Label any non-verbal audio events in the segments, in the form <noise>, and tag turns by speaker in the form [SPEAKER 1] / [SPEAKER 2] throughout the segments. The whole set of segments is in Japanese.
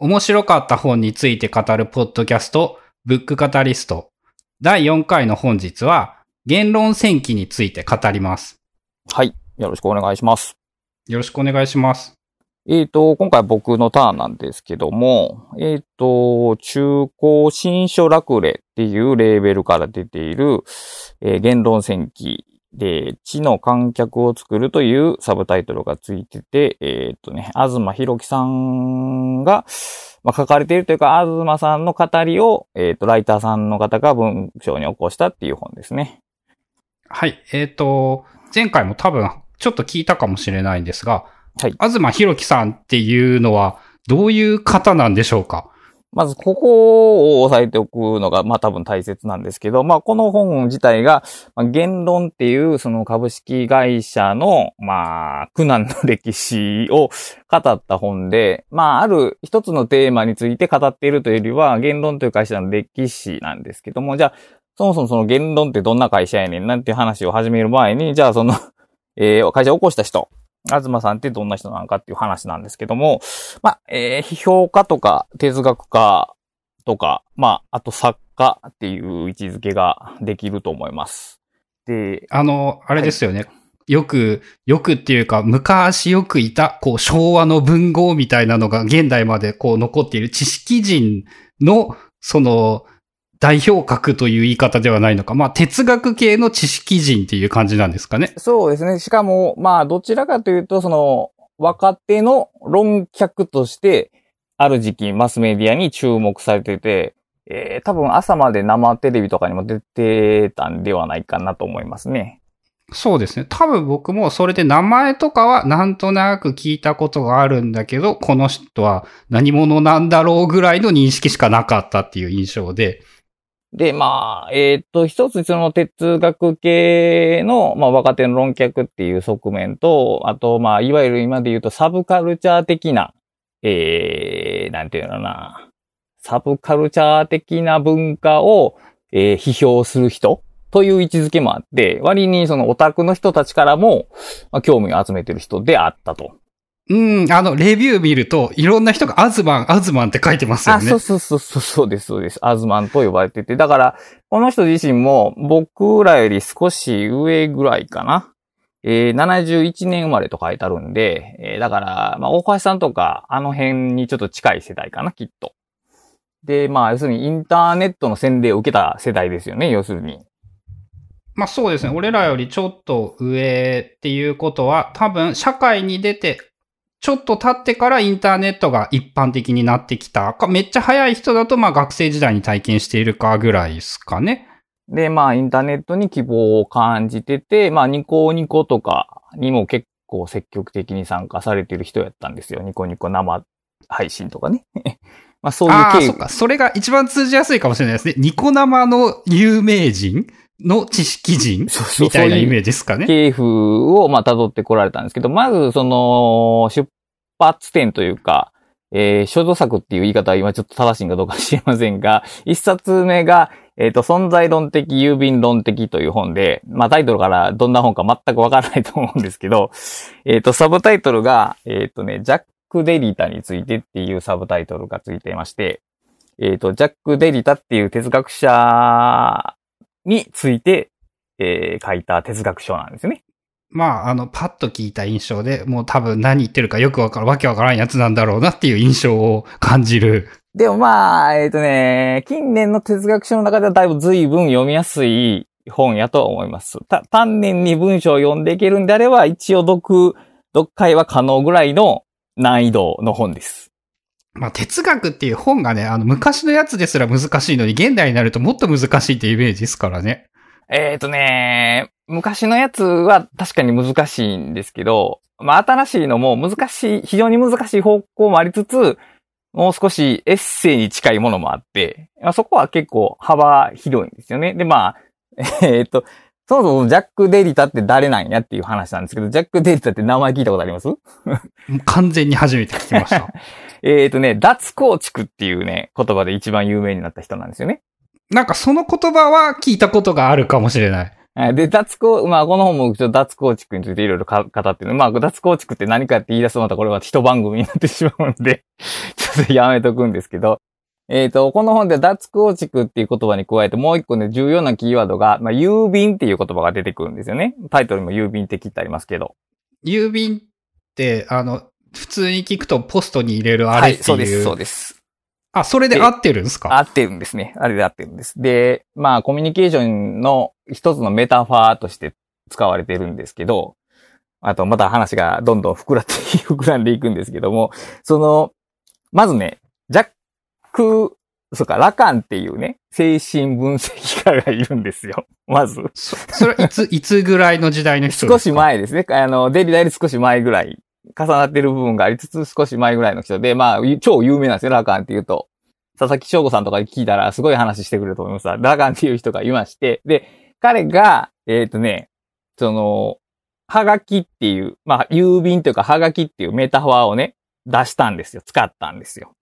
[SPEAKER 1] 面白かった本について語るポッドキャスト、ブックカタリスト。第4回の本日は、言論戦記について語ります。
[SPEAKER 2] はい。よろしくお願いします。
[SPEAKER 1] よろしくお願いします。
[SPEAKER 2] えっ、と、今回僕のターンなんですけども、えっ、と、中高新書楽例っていうレーベルから出ている、えー言論戦記で、知の観客を作るというサブタイトルがついてて、えっ、とね、東博樹さんが、まあ、書かれているというか、東さんの語りを、えっ、と、ライターさんの方が文章に起こしたっていう本ですね。
[SPEAKER 1] はい。えっ、と、前回も多分、ちょっと聞いたかもしれないんですが、
[SPEAKER 2] はい
[SPEAKER 1] 東博樹さんっていうのは、どういう方なんでしょうか？
[SPEAKER 2] まず、ここを押さえておくのが、まあ多分大切なんですけど、まあこの本自体が、まあ、言論っていうその株式会社の、まあ苦難の歴史を語った本で、まあある一つのテーマについて語っているというよりは、言論という会社の歴史なんですけども、じゃあ、そもそもその言論ってどんな会社やねんなんていう話を始める前に、じゃあその、<laughs> えー会社を起こした人、東さんってどんな人なのかっていう話なんですけども、まあ、えー批評家とか哲学家とか、まあ、あと作家っていう位置づけができると思います。で、
[SPEAKER 1] あの、あれですよね。よく、よくっていうか、昔よくいた、こう、昭和の文豪みたいなのが現代までこう残っている知識人の、その、代表格という言い方ではないのか。まあ、哲学系の知識人っていう感じなんですかね。
[SPEAKER 2] そうですね。しかも、まあ、どちらかというと、その、若手の論客として、ある時期マスメディアに注目されてて、えー多分朝まで生テレビとかにも出てたんではないかなと思いますね。
[SPEAKER 1] そうですね。多分僕もそれで名前とかはなんとなく聞いたことがあるんだけど、この人は何者なんだろうぐらいの認識しかなかったっていう印象で。
[SPEAKER 2] で、まあ、えーっと、一つその哲学系の、まあ、若手の論客っていう側面と、あと、まあ、いわゆる今で言うとサブカルチャー的な、えー、なんていうのな、サブカルチャー的な文化を、えー批評する人という位置づけもあって、割にそのオタクの人たちからも、まあ、興味を集めてる人であったと。
[SPEAKER 1] うん、あの、レビュー見ると、いろんな人がアズマン、アズマンって書いてますよ
[SPEAKER 2] あ、
[SPEAKER 1] ね。
[SPEAKER 2] そうそうそうそう、そうです、そうです。アズマンと呼ばれてて。だから、この人自身も僕らより少し上ぐらいかな。えー、71年生まれと書いてあるんで、えーだから、まあ、大橋さんとか、あの辺にちょっと近い世代かな、きっと。で、まあ、要するにインターネットの洗礼を受けた世代ですよね、要するに。
[SPEAKER 1] まあそうですね。俺らよりちょっと上っていうことは、多分社会に出て、ちょっと経ってからインターネットが一般的になってきたか、めっちゃ早い人だとまあ学生時代に体験しているかぐらいですかね。
[SPEAKER 2] で、まあ、インターネットに希望を感じてて、まあ、ニコニコとかにも結構積極的に参加されてる人やったんですよ。ニコニコ生配信とかね。<laughs> まあ、そういう
[SPEAKER 1] ああ、
[SPEAKER 2] 経緯
[SPEAKER 1] そっか。それが一番通じやすいかもしれないですね。ニコ生の有名人の知識人？みたいなイメージですかね。
[SPEAKER 2] 系譜を、まあ、辿ってこられたんですけど、まず、その、出発点というか、えー、書道作っていう言い方は今ちょっと正しいんかどうか知りませんが、一冊目が、えっ、と、存在論的、郵便論的という本で、まあ、タイトルからどんな本か全くわからないと思うんですけど、<laughs> えっ、と、サブタイトルが、えっ、とね、ジャック・デリタについてっていうサブタイトルがついていまして、えっ、と、ジャック・デリタっていう哲学者について、えー書いた哲学書なんですね。
[SPEAKER 1] まあ、あの、パッと聞いた印象で、もう多分何言ってるかよくわからん、わけわからんやつなんだろうなっていう印象を感じる。
[SPEAKER 2] でもまあ、えっ、とね、近年の哲学書の中ではだいぶ随分読みやすい本やとは思います。た、丹念に文章を読んでいけるんであれば、一応読、読解は可能ぐらいの難易度の本です。
[SPEAKER 1] まあ、哲学っていう本がね、あの、昔のやつですら難しいのに、現代になるともっと難しいっていうイメージですからね。
[SPEAKER 2] えっ、とね、昔のやつは確かに難しいんですけど、まあ新しいのも難しい、非常に難しい方向もありつつ、もう少しエッセイに近いものもあって、まあ、そこは結構幅広いんですよね。で、まあ、<laughs> えっ、と、そもそもジャック・デリタって誰なんやっていう話なんですけど、ジャック・デリタって名前聞いたことあります？<laughs>
[SPEAKER 1] 完全に初めて聞きました。
[SPEAKER 2] えっとね、脱構築っていうね、言葉で一番有名になった人なんですよね。
[SPEAKER 1] なんかその言葉は聞いたことがあるかもしれない。
[SPEAKER 2] はいで、脱構、まあ、この本もちょっと脱構築についていろいろ語ってる。まあ、脱構築って何かって言い出すとまたこれは一番組になってしまうので、<laughs> ちょっとやめとくんですけど、えっ、と、この本で脱構築っていう言葉に加えてもう一個ね、重要なキーワードが、まあ、郵便っていう言葉が出てくるんですよね。タイトルにも郵便的ってありますけど。
[SPEAKER 1] 郵便って、あの、普通に聞くとポストに入れるあれっていう。
[SPEAKER 2] そうです、そうです。
[SPEAKER 1] あ、それで合ってるんですか？
[SPEAKER 2] 合ってるんですね。あれで合ってるんです。で、まあ、コミュニケーションの一つのメタファーとして使われてるんですけど、あと、また話がどんどん膨らって、膨らんでいくんですけども、その、まずね、ジャック、そうか、ラカンっていうね、精神分析家がいるんですよ。<laughs> まず。
[SPEAKER 1] そそれはいつ、いつぐらいの時代の人ですか？
[SPEAKER 2] 少し。前ですね。あの、デリダより少し前ぐらい、重なってる部分がありつつ少し前ぐらいの人で、まあ、超有名なんですよ、ラカンっていうと。佐々木翔吾さんとかに聞いたらすごい話してくれると思いますがラカンっていう人がいまして、で、彼が、えっ、とね、その、はがきっていう、まあ、郵便というかはがきっていうメタファーをね、出したんですよ。使ったんですよ。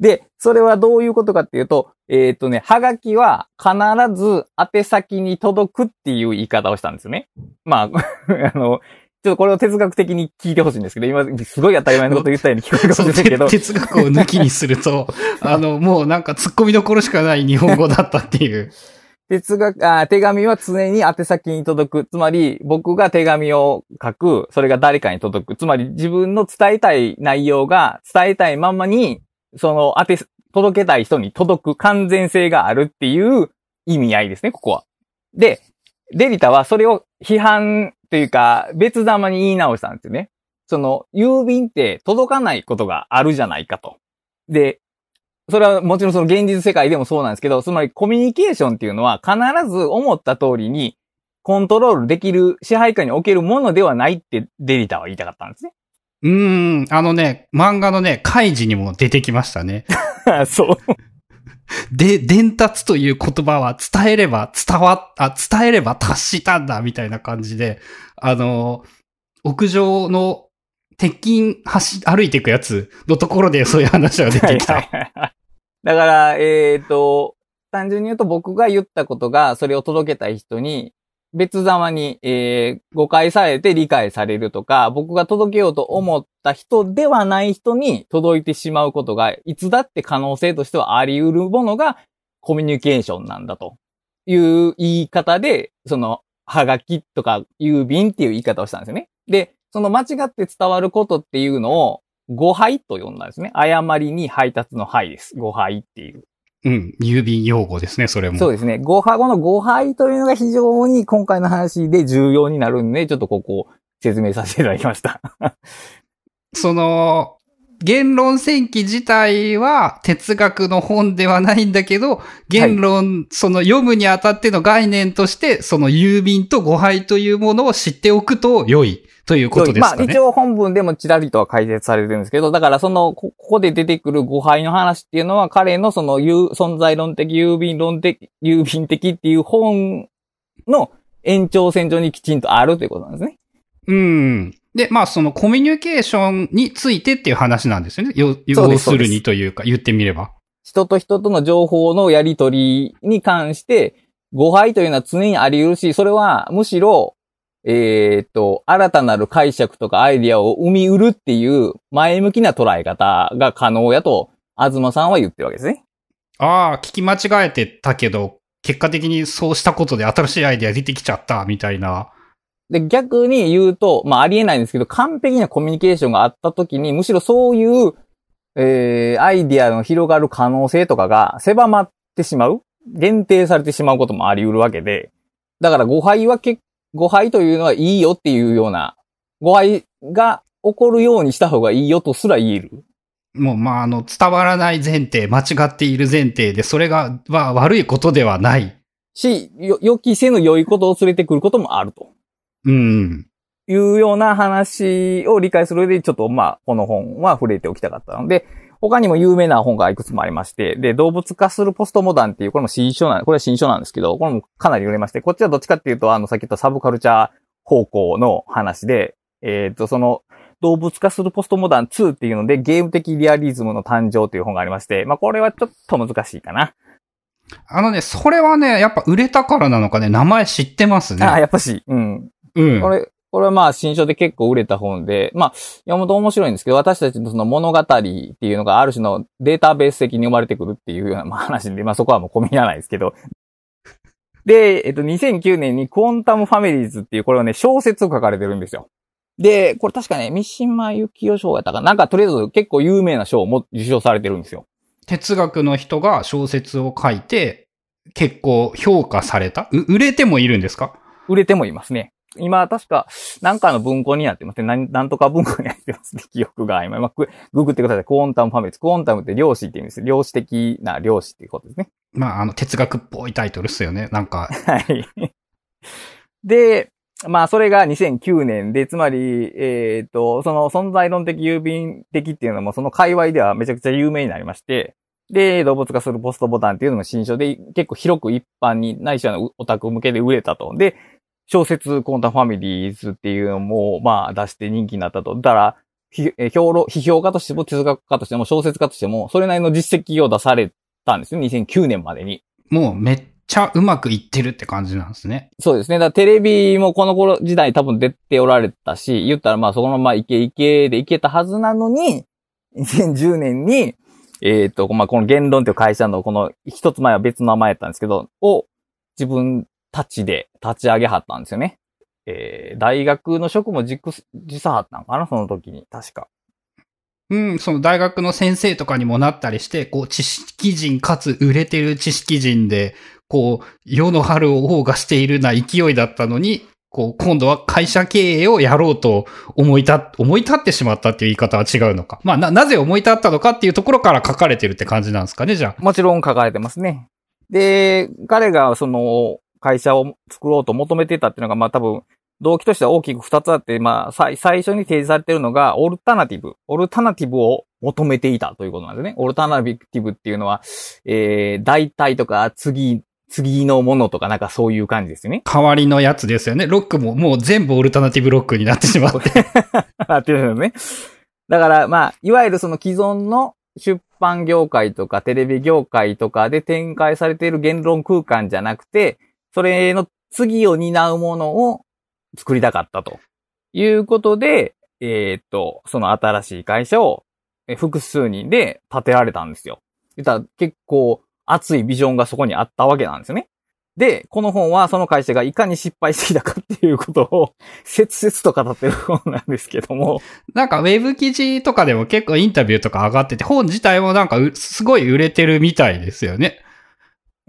[SPEAKER 2] で、それはどういうことかっていうと、えっ、とね、はがきは必ず宛先に届くっていう言い方をしたんですよね。まあ、<laughs> あの、ちょっとこれを哲学的に聞いてほしいんですけど、今、すごい当たり前のこと言ったように聞こえるかもしれないけど、<laughs>
[SPEAKER 1] 哲学を抜きにすると、<laughs> あの、もうなんか突っ込みどころしかない日本語だったっていう。
[SPEAKER 2] 哲学あ、手紙は常に宛先に届く。つまり、僕が手紙を書く。それが誰かに届く。つまり、自分の伝えたい内容が伝えたいまんまに、その、宛て、届けたい人に届く完全性があるっていう意味合いですね、ここは。で、デリタはそれを批判というか、別玉に言い直したんですよね。その、郵便って届かないことがあるじゃないかと。で、それはもちろんその現実世界でもそうなんですけど、つまりコミュニケーションっていうのは必ず思った通りにコントロールできる支配下におけるものではないってデリタは言いたかったんですね。
[SPEAKER 1] うーん、あのね、漫画のね、開示にも出てきましたね。<laughs>
[SPEAKER 2] そう。
[SPEAKER 1] で、伝達という言葉は伝えれば伝わ、あ、伝えれば達したんだ、みたいな感じで、あの、屋上の鉄筋走、歩いていくやつのところでそういう話が出てきた。
[SPEAKER 2] はいだから、えっ、と、単純に言うと僕が言ったことが、それを届けたい人に、別様に、えー誤解されて理解されるとか、僕が届けようと思った人ではない人に届いてしまうことが、いつだって可能性としてはあり得るものがコミュニケーションなんだという言い方で、その、はがきとか郵便っていう言い方をしたんですよね。で、その間違って伝わることっていうのを、誤配と呼んだんですね。誤りに配達の配です。誤配っていう。
[SPEAKER 1] うん、郵便用語ですね、それも。
[SPEAKER 2] そうですね。誤配、この誤配というのが非常に今回の話で重要になるんで、ちょっとここを説明させていただきました。<laughs>
[SPEAKER 1] その、言論戦記自体は哲学の本ではないんだけど、言論、その読むにあたっての概念として、その郵便と誤配というものを知っておくと良いということです
[SPEAKER 2] まあ
[SPEAKER 1] かね。
[SPEAKER 2] 一応本文でもちらりとは解説されてるんですけど、だからその、こここで出てくる誤配の話っていうのは彼のその有存在論的郵便論的、郵便的っていう本の延長線上にきちんとあるということなんですね。
[SPEAKER 1] うん。で、まあそのコミュニケーションについてっていう話なんですよね。要
[SPEAKER 2] です
[SPEAKER 1] するにというか、言ってみれば。
[SPEAKER 2] 人と人との情報のやり取りに関して、誤配というのは常にあり得るし、それはむしろ、えーっと、新たなる解釈とかアイディアを生み得るっていう前向きな捉え方が可能やと、東さんは言ってるわけですね。
[SPEAKER 1] ああ、聞き間違えてたけど、結果的にそうしたことで新しいアイデア出てきちゃった、みたいな。
[SPEAKER 2] で、逆に言うと、まあありえないんですけど、完璧なコミュニケーションがあった時に、むしろそういう、えー、アイディアの広がる可能性とかが狭まってしまう限定されてしまうこともあり得るわけで、だから誤配はけ、誤配というのはいいよっていうような、誤配が起こるようにした方がいいよとすら言える。
[SPEAKER 1] もう、まあ、あの、伝わらない前提、間違っている前提で、それが、は悪いことではない。
[SPEAKER 2] し、よ、予期せぬ良いことを連れてくることもあると。
[SPEAKER 1] うん。
[SPEAKER 2] いうような話を理解する上で、ちょっとまあ、この本は触れておきたかったので、他にも有名な本がいくつもありまして、で、動物化するポストモダンっていう、これも新書なん、これは新書なんですけど、これもかなり売れまして、こっちはどっちかっていうと、あの、さっき言ったサブカルチャー方向の話で、えっ、と、その、動物化するポストモダン2っていうので、ゲーム的リアリズムの誕生という本がありまして、まあ、これはちょっと難しいかな。
[SPEAKER 1] あのね、それはね、やっぱ売れたからなのかね、名前知ってますね。
[SPEAKER 2] あ、やっぱし、うん。
[SPEAKER 1] うん。
[SPEAKER 2] これ、これはまあ新書で結構売れた本で、まあ読むと面白いんですけど、私たちのその物語っていうのがある種のデータベース的に生まれてくるっていうようなまあ話で、まあそこはもう込み入らないですけど。<laughs> で、えっと、2009年にクォンタムファミリーズっていう、これはね、小説を書かれてるんですよ。で、これ確かね、三島由紀夫賞やったかななんかとりあえず結構有名な賞も受賞されてるんですよ。
[SPEAKER 1] 哲学の人が小説を書いて、結構評価されたう売れてもいるんですか？
[SPEAKER 2] 売れてもいますね。今、確か、なんかの文庫になってますね。なんなんとか文庫になってますね。記憶が今。まあ、ググってください。クォンタムファミリーズ。クォンタムって量子って意味です。量子的な量子っていうことですね。
[SPEAKER 1] まあ、あの、哲学っぽいタイトルっすよね。なんか、
[SPEAKER 2] はい。で、まあ、それが2009年で、つまり、えっ、と、その存在論的郵便的っていうのも、その界隈ではめちゃくちゃ有名になりまして、で、動物化するポストボタンっていうのも新書で結構広く一般に、ないしはオタク向けで売れたと。で、小説コンタファミリーズっていうのも、まあ出して人気になったと。だから、評論、批評家としても哲学家としても小説家としても、それなりの実績を出されたんですよ。2009年までに。
[SPEAKER 1] もうめっちゃうまくいってるって感じなんですね。
[SPEAKER 2] そうですね。だテレビもこの頃時代多分出ておられたし、言ったらまあそのままイケイケでいけたはずなのに、2010年に、えっ、と、まあこの言論という会社のこの一つ前は別の名前やったんですけど、を自分たちで立ち上げはったんですよね。えー、大学の職も自自査はったのかなその時に。確か。
[SPEAKER 1] うん、その大学の先生とかにもなったりして、こう、知識人かつ売れてる知識人で、こう、世の春を謳歌しているな勢いだったのに、こう、今度は会社経営をやろうと思い立っ、思い立ってしまったっていう言い方は違うのか。まあ、な、なぜ思い立ったのかっていうところから書かれてるって感じなんですかね、じゃあ。
[SPEAKER 2] もちろん書かれてますね。で、彼がその会社を作ろうと求めてたっていうのが、まあ多分、動機としては大きく二つあって、まあ、最最初に提示されているのが、オルタナティブ。オルタナティブを求めていたということなんですね。オルタナティブっていうのは、えー、代替とか次、次のものとかなんかそういう感じですよね。
[SPEAKER 1] 代わりのやつですよね。ロックももう全部オルタナティブロックになってしまって。
[SPEAKER 2] な <laughs> ってるんですね。だから、まあ、いわゆるその既存の出版業界とかテレビ業界とかで展開されている言論空間じゃなくて、それの次を担うものを作りたかったということで、えーっと、その新しい会社を複数人で建てられたんですよ。言ったら結構熱いビジョンがそこにあったわけなんですよね。で、この本はその会社がいかに失敗してきたかっていうことを <laughs> 切々と語ってる本なんですけども。
[SPEAKER 1] なんかウェブ記事とかでも結構インタビューとか上がってて、本自体もなんかすごい売れてるみたいですよね。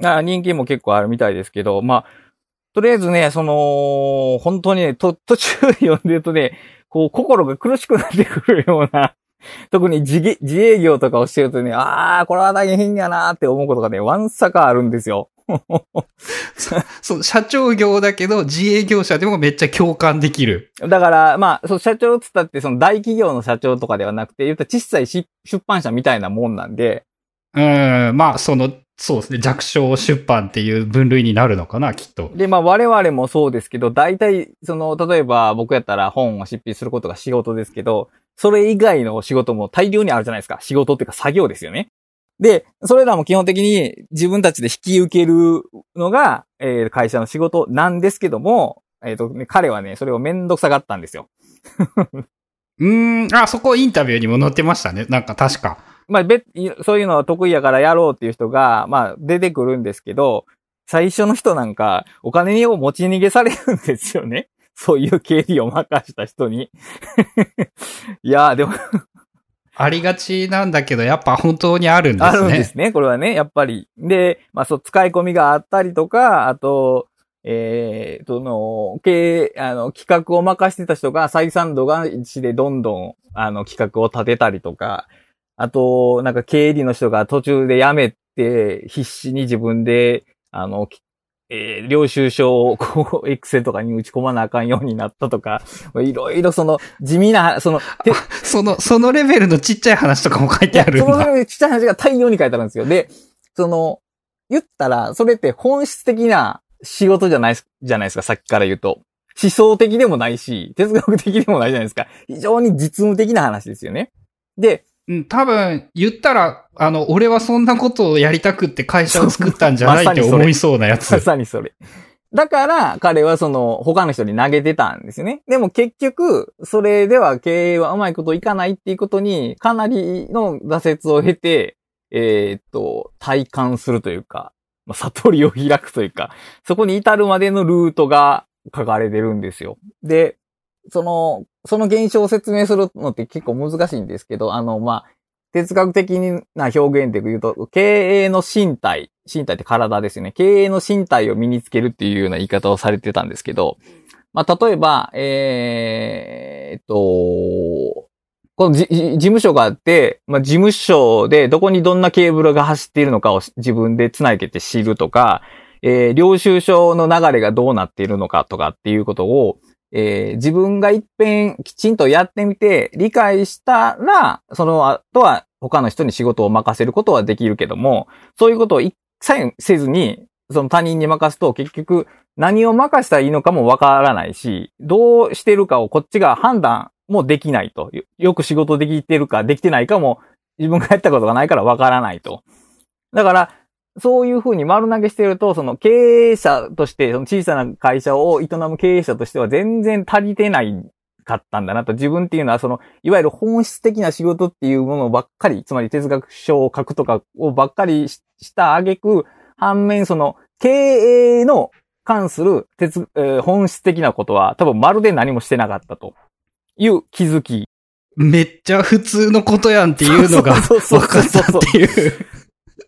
[SPEAKER 2] あ人気も結構あるみたいですけど、まあ、とりあえずね、その、本当にね、と、途中で読んでるとね、こう、心が苦しくなってくるような、<laughs> 特に自げ自営業とかをしてるとね、ああ、これは大変やなーって思うことがね、わんさかあるんですよ。<laughs>
[SPEAKER 1] そう、社長業だけど自営業者でもめっちゃ共感できる。
[SPEAKER 2] だから、まあ、そう、社長っつったって、その大企業の社長とかではなくて、言ったら小さいし出版社みたいなもんなんで、
[SPEAKER 1] うん、まあ、その、そうですね、弱小出版っていう分類になるのかな、きっと。
[SPEAKER 2] で、まあ我々もそうですけど、大体、その、例えば僕やったら本を執筆することが仕事ですけど、それ以外の仕事も大量にあるじゃないですか。仕事っていうか作業ですよね。で、それらも基本的に自分たちで引き受けるのが、えー会社の仕事なんですけども、えっ、と、ね、彼はね、それをめんどくさがったんですよ。<laughs>
[SPEAKER 1] うーん、あ、そこインタビューにも載ってましたね。なんか確か。
[SPEAKER 2] まあ、べ、そういうのは得意やからやろうっていう人が、まあ、出てくるんですけど、最初の人なんか、お金を持ち逃げされるんですよね。<laughs> そういう経理を任した人に。<laughs> いやー、でも、
[SPEAKER 1] ありがちなんだけど、やっぱ本当にあるんですね。
[SPEAKER 2] あるんですね。これはね、やっぱり。で、まあ、そう、使い込みがあったりとか、あと、えー、その、経営、あの、企画を任してた人が採算度が1でどんどん、あの、企画を立てたりとか、あと、なんか経理の人が途中で辞めて、必死に自分で、あの、きえー領収書をこう、エクセルとかに打ち込まなあかんようになったとか、<laughs> いろいろその、地味な、その、て
[SPEAKER 1] その、そのレベルのちっちゃい話とかも書いてあるん
[SPEAKER 2] その
[SPEAKER 1] だ。
[SPEAKER 2] ねちっちゃい話が大量に書いてあるんですよ。で、その、言ったら、それって本質的な仕事じゃないじゃないですか、さっきから言うと。思想的でもないし、哲学的でもないじゃないですか。非常に実務的な話ですよね。で、
[SPEAKER 1] うん、多分、言ったら、あの、俺はそんなことをやりたくって会社を作ったんじゃないって思いそうなやつ
[SPEAKER 2] ま。さにそれ。だから、彼はその、他の人に投げてたんですよね。でも結局、それでは経営はうまいこといかないっていうことに、かなりの挫折を経て、えーっと、体感するというか、まあ悟りを開くというか、そこに至るまでのルートが書かれてるんですよ。で、その、その現象を説明するのって結構難しいんですけど、あの、まあ、哲学的な表現で言うと、経営の身体、身体って体ですよね。経営の身体を身につけるっていうような言い方をされてたんですけど、まあ、例えば、えーっと、この事務所があって、まあ、事務所でどこにどんなケーブルが走っているのかを自分で繋げて知るとか、えー領収書の流れがどうなっているのかとかっていうことを、えー自分が一遍きちんとやってみて理解したら、その後は他の人に仕事を任せることはできるけども、そういうことを一切せずに、その他人に任すと結局何を任したらいいのかもわからないし、どうしてるかをこっちが判断もできないと。よく仕事できてるかできてないかも自分がやったことがないからわからないと。だから、そういうふうに丸投げしてると、その経営者として、その小さな会社を営む経営者としては全然足りてないかったんだなと。自分っていうのは、その、いわゆる本質的な仕事っていうものばっかり、つまり哲学書を書くとかをばっかりしした挙句、反面その、経営の関する哲、えー本質的なことは多分まるで何もしてなかったという気づき。
[SPEAKER 1] めっちゃ普通のことやんっていうのが
[SPEAKER 2] そうそう
[SPEAKER 1] 分か <laughs> ったっていう。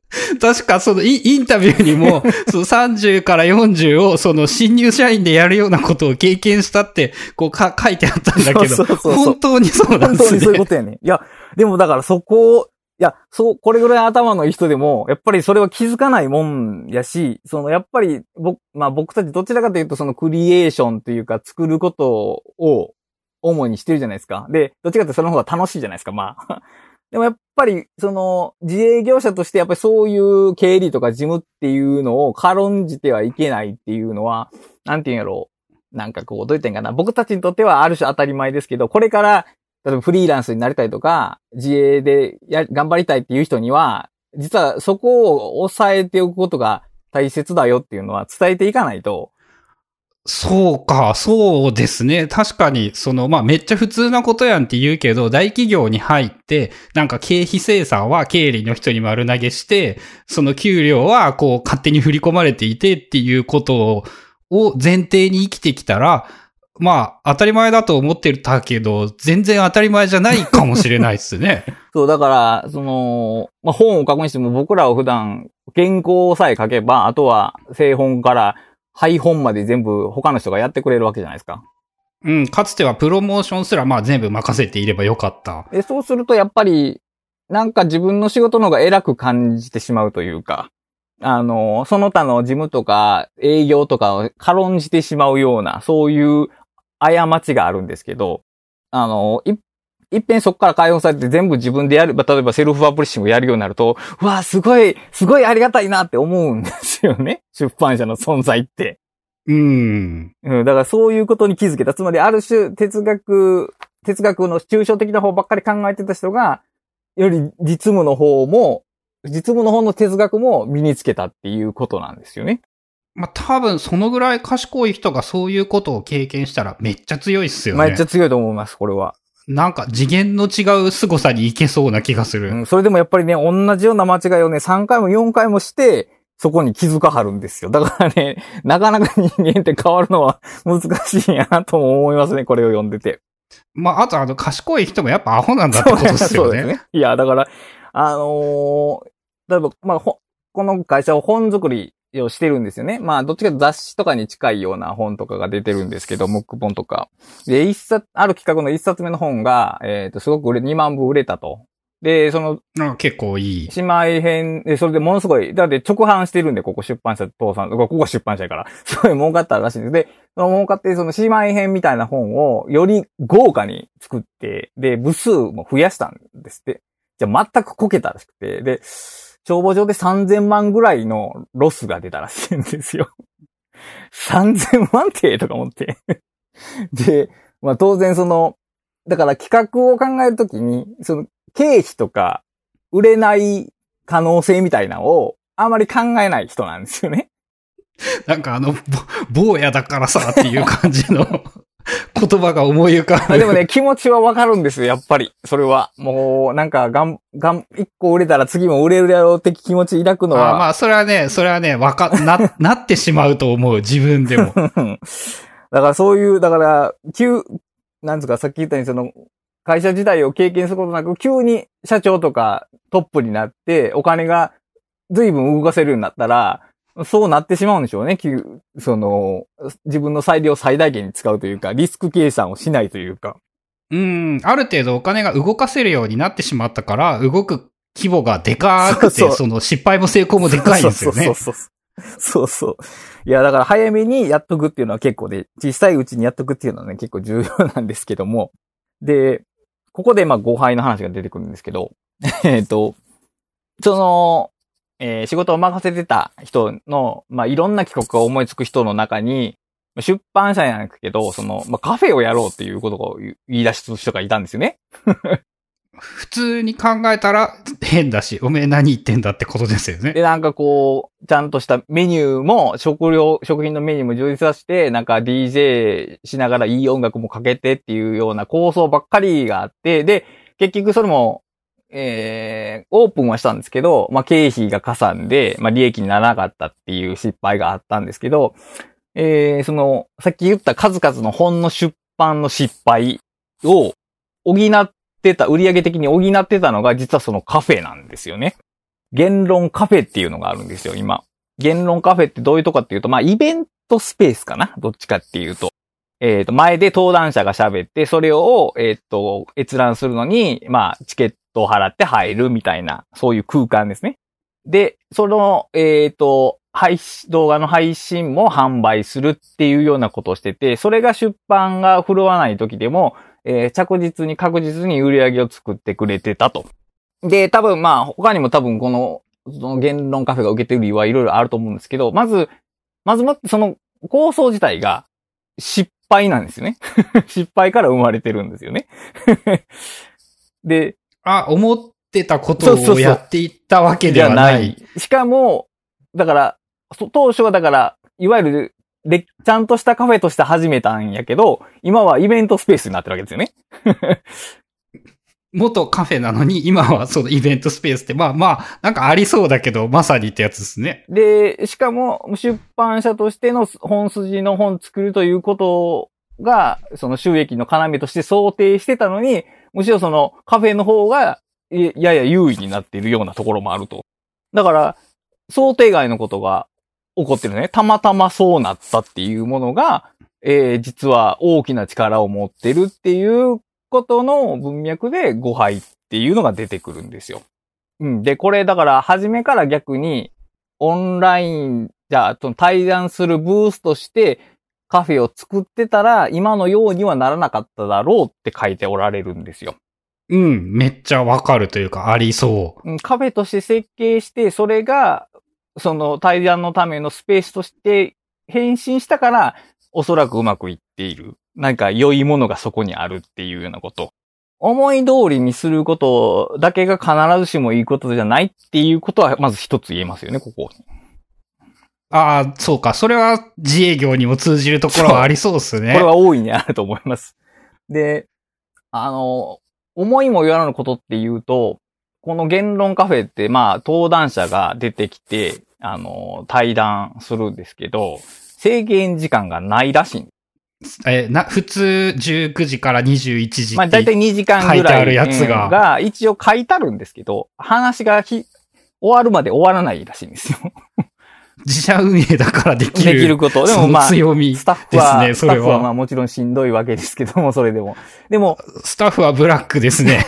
[SPEAKER 1] <laughs> 確かそのイインタビューにも、<laughs> その30から40をその新入社員でやるようなことを経験したって、こうか書いてあったんだけど、
[SPEAKER 2] そうそうそう
[SPEAKER 1] 本当にそうなんです
[SPEAKER 2] 本当にそういうこ
[SPEAKER 1] ね。
[SPEAKER 2] とやね。いや、でもだからそこを、いや、そう、これぐらい頭のいい人でも、やっぱりそれは気づかないもんやし、その、やっぱり、僕、まあ僕たちどちらかというとそのクリエーションというか作ることを主にしてるじゃないですか。で、どっちかというとその方が楽しいじゃないですか、まあ。でもやっぱり、その、自営業者としてやっぱりそういう経理とか事務っていうのを軽んじてはいけないっていうのは、なんていうんやろう。なんかこう、どう言ったらいいんかな。僕たちにとってはある種当たり前ですけど、これから、例えばフリーランスになりたいとか、自営でや、頑張りたいっていう人には、実はそこを抑えておくことが大切だよっていうのは伝えていかないと、
[SPEAKER 1] そうか、そうですね。確かに、その、まあ、めっちゃ普通なことやんって言うけど、大企業に入って、なんか経費生産は経理の人に丸投げして、その給料はこう勝手に振り込まれていてっていうことを前提に生きてきたら、まあ、当たり前だと思ってたけど、全然当たり前じゃないかもしれないですね。<laughs>
[SPEAKER 2] そう、だから、その、まあ、本を書くにしても僕らは普段原稿さえ書けば、あとは製本から配本まで全部他の人がやってくれるわけじゃないですか。
[SPEAKER 1] うん、かつてはプロモーションすらまあ全部任せていればよかった。
[SPEAKER 2] で、そうするとやっぱり、なんか自分の仕事の方が偉く感じてしまうというか、あの、その他の事務とか営業とかを軽んじてしまうような、そういう過ちがあるんですけど、あの、い一遍そこから解放されて全部自分でやる、まあ例えばセルフパブリッシングをやるようになると、うわあすごい、すごいありがたいなって思うんですよね。<laughs> 出版社の存在って。
[SPEAKER 1] うん。
[SPEAKER 2] うん、だからそういうことに気づけた。つまりある種哲学、哲学の抽象的な方ばっかり考えてた人が、より実務の方も、実務の方の哲学も身につけたっていうことなんですよね。
[SPEAKER 1] まあ多分そのぐらい賢い人がそういうことを経験したらめっちゃ強いっすよね。
[SPEAKER 2] めっちゃ強いと思います、これは。
[SPEAKER 1] なんか次元の違う凄さにいけそうな気がする。
[SPEAKER 2] うん、それでもやっぱりね、同じような間違いをね、3回も4回もして、そこに気づかはるんですよ。だからね、<laughs> なかなか人間って変わるのは <laughs> 難しいんやなとも思いますね、これを読んでて。
[SPEAKER 1] まああとあの賢い人もやっぱアホなんだってことですよね。
[SPEAKER 2] そうですね。いや、だから、あのー例えば、まあ、ほこの会社は本作りをしてるんですよね。まあ、どっちかというと雑誌とかに近いような本とかが出てるんですけど、ムック本とか。で、一冊、ある企画の一冊目の本が、えっ、と、すごく売れ、2万部売れたと。で、その、
[SPEAKER 1] 結構いい。
[SPEAKER 2] 姉妹編、で、それでものすごい、だって直販してるんで、ここ出版社、父さん、ここが出版社やから、<laughs> すごい儲かったらしいんです。で、その儲かって、その姉妹編みたいな本を、より豪華に作って、で、部数も増やしたんですって。じゃあ全くこけたらしくて、で、帳簿上で3000万ぐらいのロスが出たらしいんですよ。<laughs> 3000万ってとか思って。<laughs> で、まあ当然その、だから企画を考えるときに、その経費とか、売れない可能性みたいなのを、あまり考えない人なんですよね。<laughs>
[SPEAKER 1] なんかあの、坊やだからさっていう感じの <laughs> 言葉が思い浮かぶ。
[SPEAKER 2] でもね、気持ちはわかるんですよ、やっぱり。それは。もう、なんか、がん、がん、一個売れたら次も売れるやろう的気持ち抱くのは。
[SPEAKER 1] あまあ、それはね、それはね、わか、な、<laughs> なってしまうと思う、自分でも。<laughs>
[SPEAKER 2] だからそういう、だから、急、なんですか、さっき言ったように、その、会社時代を経験することなく、急に社長とかトップになって、お金が随分動かせるようになったら、そうなってしまうんでしょうね。急その、自分の裁量を最大限に使うというか、リスク計算をしないというか。
[SPEAKER 1] うん、ある程度お金が動かせるようになってしまったから、動く規模がでかくて、
[SPEAKER 2] そうそう
[SPEAKER 1] その失敗も成功もでかいんですよね。
[SPEAKER 2] そうそうそう。そうそう。いや、だから早めにやっとくっていうのは結構で、小さいうちにやっとくっていうのはね、結構重要なんですけども。で、ここでまあ誤配の話が出てくるんですけど、<laughs> えっと、その、えー仕事を任せてた人の、まあいろんな企画を思いつく人の中に、出版社なんですけど、その、まあカフェをやろうっていうことを言い出す人がいたんですよね。
[SPEAKER 1] 普通に考えたら変だし、おめえ何言ってんだってことですよね。
[SPEAKER 2] で、なんかこう、ちゃんとしたメニューも、食料、食品のメニューも充実させて、なんか DJ しながらいい音楽もかけてっていうような構想ばっかりがあって、で、結局それも、えー、オープンはしたんですけど、まあ、経費がかさんで、まあ、利益にならなかったっていう失敗があったんですけど、えー、その、さっき言った数々の本の出版の失敗を補ってた、売上的に補ってたのが実はそのカフェなんですよね。言論カフェっていうのがあるんですよ、今。言論カフェってどういうとこかっていうと、まあ、イベントスペースかな？どっちかっていうと。えっ、と、前で登壇者が喋って、それを、えっ、と、閲覧するのに、まあ、チケットトを払って入るみたいな、そういう空間ですね。で、その、えっ、と、配信、動画の配信も販売するっていうようなことをしてて、それが出版が振るわない時でも、えー着実に確実に売り上げを作ってくれてたと。で、多分まあ、他にも多分この、その言論カフェが受けてる理由はいろいろあると思うんですけど、まず、まずもってその構想自体が失敗なんですよね。<laughs> 失敗から生まれてるんですよね。<laughs> で、
[SPEAKER 1] あ、思ってたことをやっていったわけではない。。
[SPEAKER 2] しかも、だから、そ当初はだから、いわゆる、で、ちゃんとしたカフェとして始めたんやけど、今はイベントスペースになってるわけですよね。<laughs>
[SPEAKER 1] 元カフェなのに、今はそのイベントスペースって、まあまあ、なんかありそうだけど、まさにってやつですね。
[SPEAKER 2] で、しかも、出版社としての本筋の本作るということが、その収益の要として想定してたのに、むしろそのカフェの方が、やや優位になっているようなところもあると。だから、想定外のことが起こってるね。たまたまそうなったっていうものが、えー実は大きな力を持ってるっていうことの文脈で誤配っていうのが出てくるんですよ。うん。で、これだから、初めから逆に、オンライン、じゃあ、その対談するブースとして、カフェを作ってたら、今のようにはならなかっただろうって書いておられるんですよ。
[SPEAKER 1] うん、めっちゃわかるというか、ありそう。
[SPEAKER 2] うんカフェとして設計して、それが、その対談のためのスペースとして変身したから、おそらくうまくいっている。なんか良いものがそこにあるっていうようなこと。思い通りにすることだけが必ずしもいいことじゃないっていうことは、まず一つ言えますよね、ここ。
[SPEAKER 1] ああ、そうか。それは自営業にも通じるところはありそうですね。
[SPEAKER 2] これは大いにあると思います。で、あの、思いもよらぬことっていうと、この言論カフェって、まあ、登壇者が出てきて、あの、対談するんですけど、制限時間がないらしいん
[SPEAKER 1] えな、普通19時から21時。
[SPEAKER 2] まあ、だいたい2時間ぐらい
[SPEAKER 1] 書いてあるやつが
[SPEAKER 2] えーが一応書いてあるんですけど、話がひ終わるまで終わらないらしいんですよ。
[SPEAKER 1] 自社運営だからでき
[SPEAKER 2] で
[SPEAKER 1] る。
[SPEAKER 2] きること。でもまあ、
[SPEAKER 1] 強み。
[SPEAKER 2] スタッフは、
[SPEAKER 1] ですねそれは
[SPEAKER 2] はまあもちろんしんどいわけですけども、それでも。でも、
[SPEAKER 1] スタッフはブラックですね。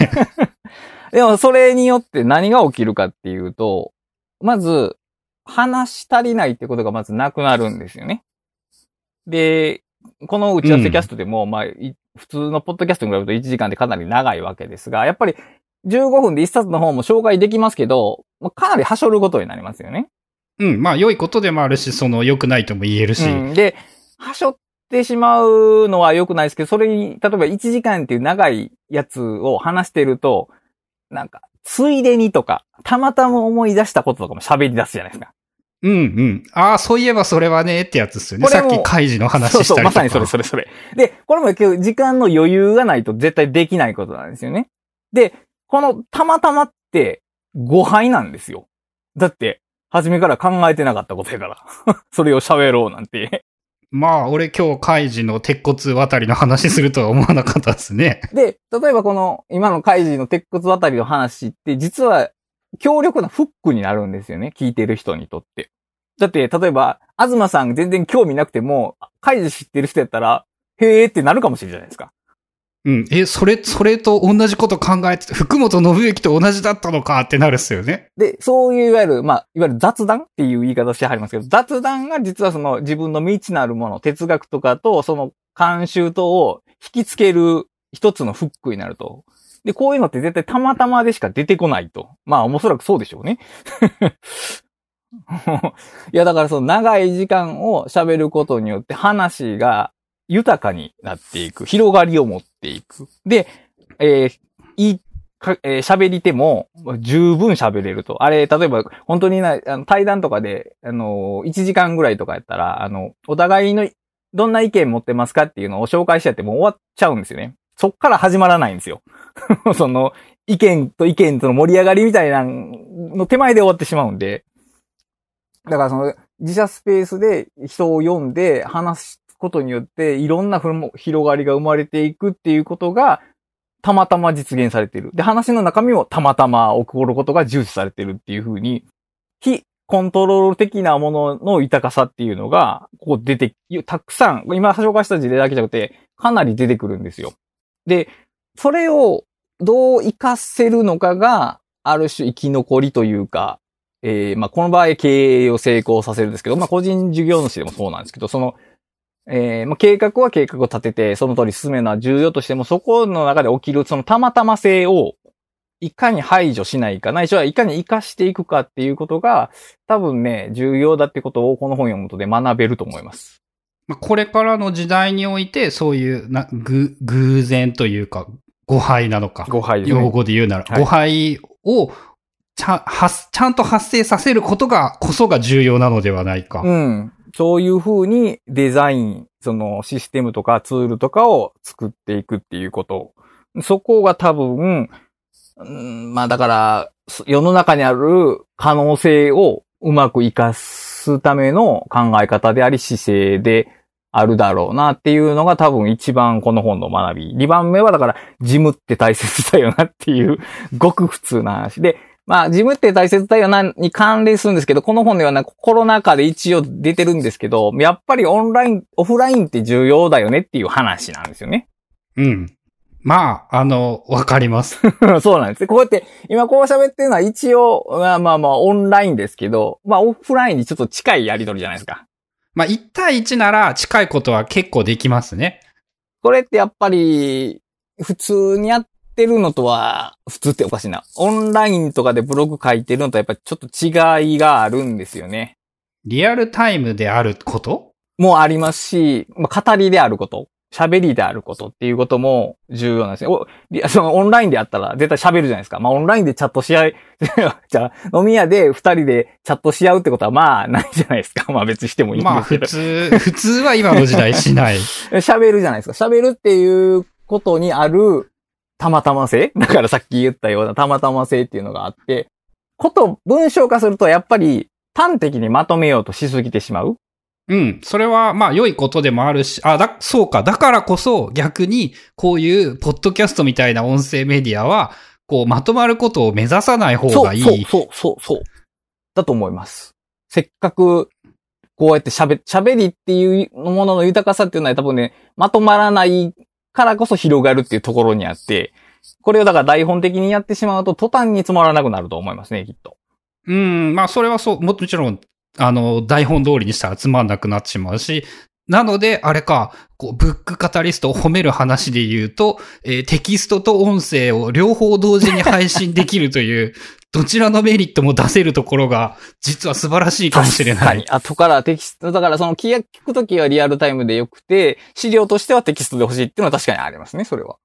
[SPEAKER 1] <laughs>
[SPEAKER 2] でもそれによって何が起きるかっていうと、まず、話し足りないってことがまずなくなるんですよね。で、この打ち合わせキャストでも、まあ、い普通のポッドキャストに比べると1時間でかなり長いわけですが、やっぱり15分で1冊の本も紹介できますけど、まあかなりはしょることになりますよね。
[SPEAKER 1] うん、まあ良いことでもあるし、その良くないとも言えるし。
[SPEAKER 2] うん、で、はしょってしまうのは良くないですけど、それに、例えば1時間っていう長いやつを話してると、なんか、ついでにとか、たまたま思い出したこととかも喋り出すじゃないですか。
[SPEAKER 1] うんうん。ああ、そういえばそれはね、ってやつですよね。さっき開示の話
[SPEAKER 2] そうそう、
[SPEAKER 1] したりとか。
[SPEAKER 2] まさにそれそれそれ。で、これも結局時間の余裕がないと絶対できないことなんですよね。で、このたまたまって誤配なんですよ。だって、初めから考えてなかったことやから。<laughs> それを喋ろうなんて。
[SPEAKER 1] まあ、俺今日開示の鉄骨渡りの話するとは思わなかったですね。
[SPEAKER 2] で、例えばこの今のカイジの鉄骨渡りの話って実は強力なフックになるんですよね。聞いてる人にとって。だって、例えば、東さん全然興味なくても、カイジ知ってる人やったら、へーってなるかもしれないですか。
[SPEAKER 1] うん。え、それ、それと同じこと考えて、福本信之と同じだったのかってなるっすよね。
[SPEAKER 2] で、そういういわゆる、まあ、いわゆる雑談っていう言い方してはりますけど、雑談が実はその自分の未知なるもの、哲学とかとその慣習とを引きつける一つのフックになると。で、こういうのって絶対たまたまでしか出てこないと。まあ、おそらくそうでしょうね。<laughs> いや、だからその長い時間を喋ることによって話が豊かになっていく。広がりを持っていく。で、えーいいか、えー喋り手も十分喋れると。あれ、例えば、本当にな、あの対談とかで、あの、1時間ぐらいとかやったら、あの、お互いのどんな意見持ってますかっていうのを紹介しちゃってもう終わっちゃうんですよね。そっから始まらないんですよ。<laughs> その、意見と意見との盛り上がりみたいなの手前で終わってしまうんで。だからその、自社スペースで人を読んで話すことによって、いろんな広がりが生まれていくっていうことが、たまたま実現されている。で、話の中身もたまたま起こることが重視されているっていうふうに、非コントロール的なものの豊かさっていうのが、ここ出て、たくさん、今紹介した事例だけじゃなくて、かなり出てくるんですよ。で、それをどう活かせるのかが、ある種生き残りというか、えーまあ、この場合経営を成功させるんですけど、まあ、個人事業主でもそうなんですけど、その、えーまあ、計画は計画を立てて、その通り進めるのは重要としても、そこの中で起きるそのたまたま性を、いかに排除しないか、ないしはいかに活かしていくかっていうことが、多分ね、重要だってことをこの本を読むとで学べると思います。
[SPEAKER 1] まあこれからの時代において、そういうな、ぐ、偶然というか、誤配なのか。
[SPEAKER 2] 誤配ですね
[SPEAKER 1] 用語で言うなら、
[SPEAKER 2] はい
[SPEAKER 1] 誤配をちゃん、発ちゃんと発生させることが、こそが重要なのではないか。
[SPEAKER 2] うん。そういう風にデザイン、そのシステムとかツールとかを作っていくっていうこと。そこが多分、うん、まあだから、世の中にある可能性をうまく活かすための考え方であり姿勢であるだろうなっていうのが多分一番この本の学び。二番目はだから、事務って大切だよなっていう、ごく普通な話で、まあ、事務って大切だよな、に関連するんですけど、この本ではなコロナ禍で一応出てるんですけど、やっぱりオンライン、オフラインって重要だよねっていう話なんですよね。
[SPEAKER 1] うん。まあ、あの、わかります。<laughs>
[SPEAKER 2] そうなんです。こうやって、今こう喋ってるのは一応、まあまあまあ、オンラインですけど、まあオフラインにちょっと近いやりとりじゃないですか。
[SPEAKER 1] まあ、1対1なら近いことは結構できますね。
[SPEAKER 2] これってやっぱり、普通にやってるのとは、普通っておかしいな。オンラインとかでブログ書いてるのとやっぱりちょっと違いがあるんですよね。
[SPEAKER 1] リアルタイムであること？
[SPEAKER 2] もありますし、まあ、語りであること、喋りであることっていうことも重要なんですね。おり <laughs> そのオンラインであったら絶対喋るじゃないですか。まあ、オンラインでチャットし合い、<laughs> じゃあ、飲み屋で二人でチャットし合うってことはまあ、ないじゃないですか。<laughs> まあ別にしてもいいん
[SPEAKER 1] まあ。普通、普通は今の時代しない。
[SPEAKER 2] 喋るじゃないですか。喋るっていうことにあるたまたま性？<laughs> だからさっき言ったようなたまたま性っていうのがあって、こと文章化するとやっぱり端的にまとめようとしすぎてしまう？
[SPEAKER 1] うん。それは、まあ、良いことでもあるし、あ、だ、そうか。だからこそ、逆に、こういう、ポッドキャストみたいな音声メディアは、こう、まとまることを目指さない方がいい。
[SPEAKER 2] そう、そう、そう、そう。だと思います。せっかく、こうやって喋、喋りっていうものの豊かさっていうのは多分ね、まとまらないからこそ広がるっていうところにあって、これをだから台本的にやってしまうと途端につまらなくなると思いますね、きっと。
[SPEAKER 1] うん、まあ、それはそう、もちろん、あの、台本通りにしたらつまんなくなってしまうし、なので、あれか、こう、ブックカタリストを褒める話で言うと、えーテキストと音声を両方同時に配信できるという、どちらのメリットも出せるところが、実は素晴らしいかもしれない。
[SPEAKER 2] 確かに。後からテキスト、だからその聞くときはリアルタイムでよくて、資料としてはテキストで欲しいっていうのは確かにありますね、それは。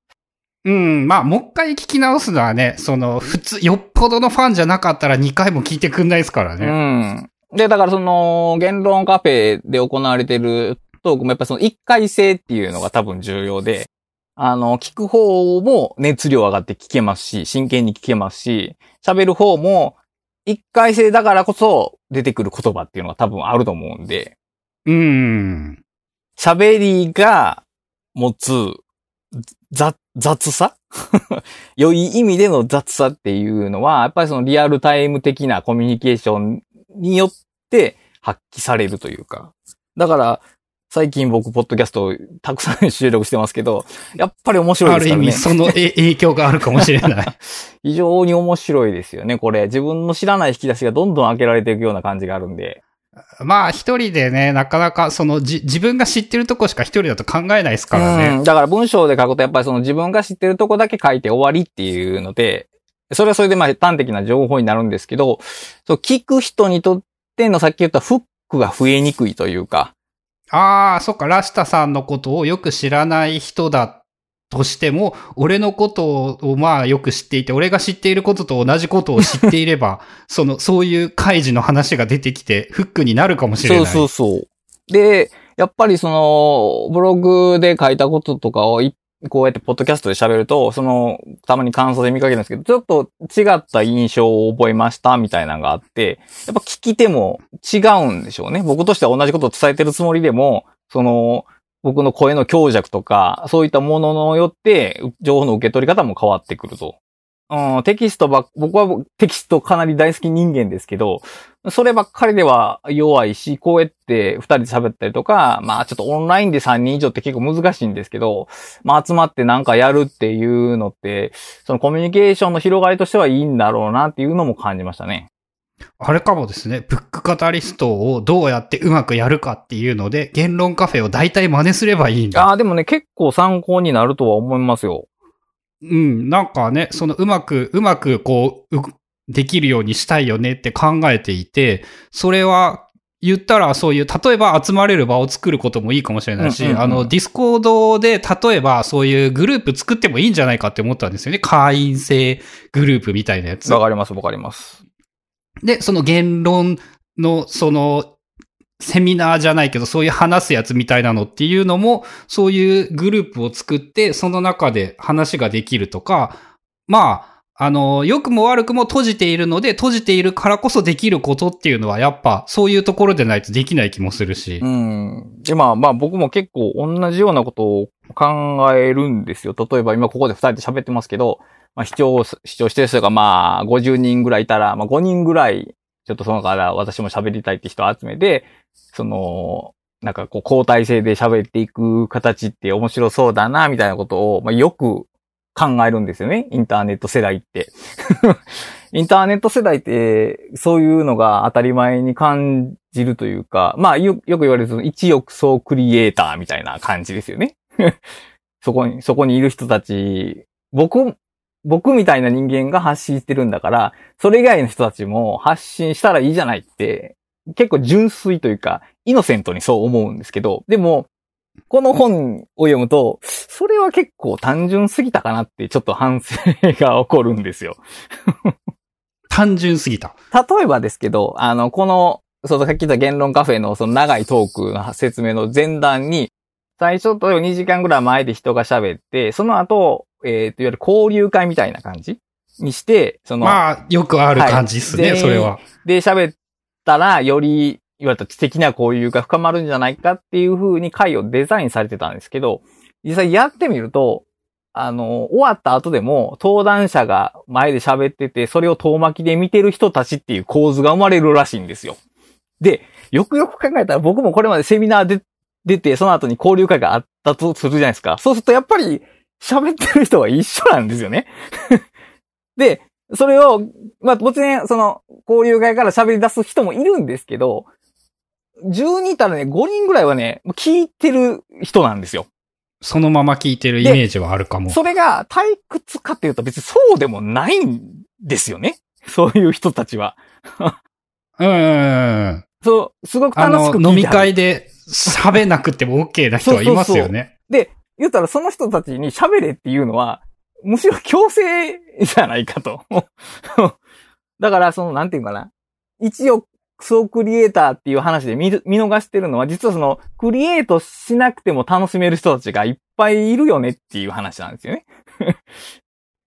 [SPEAKER 1] うん、まあ、もう一回聞き直すのはね、その、普通、よっぽどのファンじゃなかったら2回も聞いてくんないですからね。
[SPEAKER 2] うん。で、だからその、言論カフェで行われてるトークもやっぱりその一回性っていうのが多分重要で、あの、聞く方も熱量上がって聞けますし、真剣に聞けますし、喋る方も一回性だからこそ出てくる言葉っていうのが多分あると思うんで、
[SPEAKER 1] うん。
[SPEAKER 2] 喋りが持つ雑、雑さ？<laughs> 良い意味での雑さっていうのは、やっぱりそのリアルタイム的なコミュニケーションによって発揮されるというか。だから、最近僕、ポッドキャストをたくさん収録してますけど、<laughs> やっぱり面白いですからね。
[SPEAKER 1] ある意味、そのえ <laughs> 影響があるかもしれない。
[SPEAKER 2] 非常に面白いですよね、これ。自分の知らない引き出しがどんどん開けられていくような感じがあるんで。
[SPEAKER 1] まあ、一人でね、なかなか、その、じ、自分が知ってるとこしか一人だと考えないですからね。
[SPEAKER 2] うん。だから文章で書くとやっぱりその自分が知ってるとこだけ書いて終わりっていうので、それはそれでまあ端的な情報になるんですけど、そう聞く人にとってのさっき言ったフックが増えにくいというか、
[SPEAKER 1] ああ、そっか、ラシタさんのことをよく知らない人だとしても、俺のことをまあよく知っていて、俺が知っていることと同じことを知っていれば、<laughs> その、そういう開示の話が出てきて、フックになるかもしれない。
[SPEAKER 2] そうそうそう。で、やっぱりその、ブログで書いたこととかを一こうやってポッドキャストで喋ると、その、たまに感想で見かけるんですけど、ちょっと違った印象を覚えましたみたいなのがあって、やっぱ聞き手も違うんでしょうね。僕としては同じことを伝えてるつもりでも、その、僕の声の強弱とか、そういったものによって、情報の受け取り方も変わってくると。うん、テキストば、僕はテキストかなり大好き人間ですけど、そればっかりでは弱いし、こうやって二人で喋ったりとか、まあちょっとオンラインで3人以上って結構難しいんですけど、まあ集まってなんかやるっていうのって、そのコミュニケーションの広がりとしてはいいんだろうなっていうのも感じましたね。
[SPEAKER 1] あれかもですね、ブックカタリストをどうやってうまくやるかっていうので、言論カフェを大体真似すればいいんだ。
[SPEAKER 2] ああ、でもね、結構参考になるとは思いますよ。
[SPEAKER 1] うん、なんかね、そのうまく、うまくこう、うできるようにしたいよねって考えていて、それは言ったらそういう、例えば集まれる場を作ることもいいかもしれないし、
[SPEAKER 2] うんうんうん
[SPEAKER 1] あの、ディスコードで例えばそういうグループ作ってもいいんじゃないかって思ったんですよね。会員制グループみたいなやつ。
[SPEAKER 2] わかります、わかります。
[SPEAKER 1] で、そのゲンロンの、その、セミナーじゃないけど、そういう話すやつみたいなのっていうのも、そういうグループを作って、その中で話ができるとか、まあ、あの、良くも悪くも閉じているので、閉じているからこそできることっていうのは、やっぱ、そういうところでないとできない気もするし。
[SPEAKER 2] うん。で、まあまあ僕も結構同じようなことを考えるんですよ。例えば今ここで二人で喋ってますけど、まあ視聴、視聴してる人がまあ50人ぐらいいたら、まあ5人ぐらい、ちょっとそのから私も喋りたいって人を集めて、その、なんかこう交代制で喋っていく形って面白そうだな、みたいなことを、まあよく考えるんですよね。インターネット世代って。<laughs> インターネット世代って、そういうのが当たり前に感じるというか、まあよよく言われるその一億総クリエイターみたいな感じですよね。<laughs> そこに、そこにいる人たち、僕、僕みたいな人間が発信してるんだから、それ以外の人たちも発信したらいいじゃないって、結構純粋というか、イノセントにそう思うんですけど、でも、この本を読むと、それは結構単純すぎたかなってちょっと反省が起こるんですよ。
[SPEAKER 1] 単純すぎた。
[SPEAKER 2] 例えばですけど、あの、この、そうさっき言った言論カフェのその長いトークの説明の前段に、最初と2時間ぐらい前で人が喋って、その後、えっ、と、いわゆる交流会みたいな感じにして、その、
[SPEAKER 1] まあ、よくある感じですね、
[SPEAKER 2] はい
[SPEAKER 1] それは。
[SPEAKER 2] で喋ったら、より、いわゆる知的な交流が深まるんじゃないかっていう風に会をデザインされてたんですけど、実際やってみると、あの、終わった後でも、登壇者が前で喋ってて、それを遠巻きで見てる人たちっていう構図が生まれるらしいんですよ。で、よくよく考えたら僕もこれまでセミナーで出て、その後に交流会があったとするじゃないですか。そうするとやっぱり喋ってる人は一緒なんですよね。<laughs> で、それを、まあ、もちろん、その、交流会から喋り出す人もいるんですけど、10人いたらね、5人ぐらいはね、聞いてる人なんですよ。
[SPEAKER 1] そのまま聞いてるイメージはあるかも。
[SPEAKER 2] それが退屈かっていうと別にそうでもないんですよね。そういう人たちは。
[SPEAKER 1] うん。
[SPEAKER 2] そう、すごく
[SPEAKER 1] あの
[SPEAKER 2] 楽しく
[SPEAKER 1] 飲み会で喋んなくても OK な人はいますよね。
[SPEAKER 2] 言ったらその人たちに喋れっていうのは、むしろ強制じゃないかと。<laughs> だから、その、なんていうかな。一応、クソクリエイターっていう話で見見逃してるのは、実はその、クリエイトしなくても楽しめる人たちがいっぱいいるよねっていう話なんですよね。<laughs>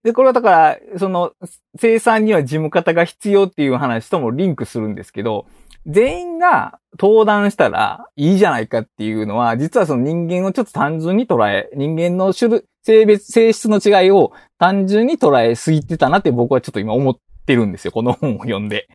[SPEAKER 2] で、これはだから、その、生産には事務方が必要っていう話ともリンクするんですけど、全員が登壇したらいいじゃないかっていうのは、実はその人間をちょっと単純に捉え、人間の種類、性別、性質の違いを単純に捉えすぎてたなって僕はちょっと今思ってるんですよ。この本を読んで。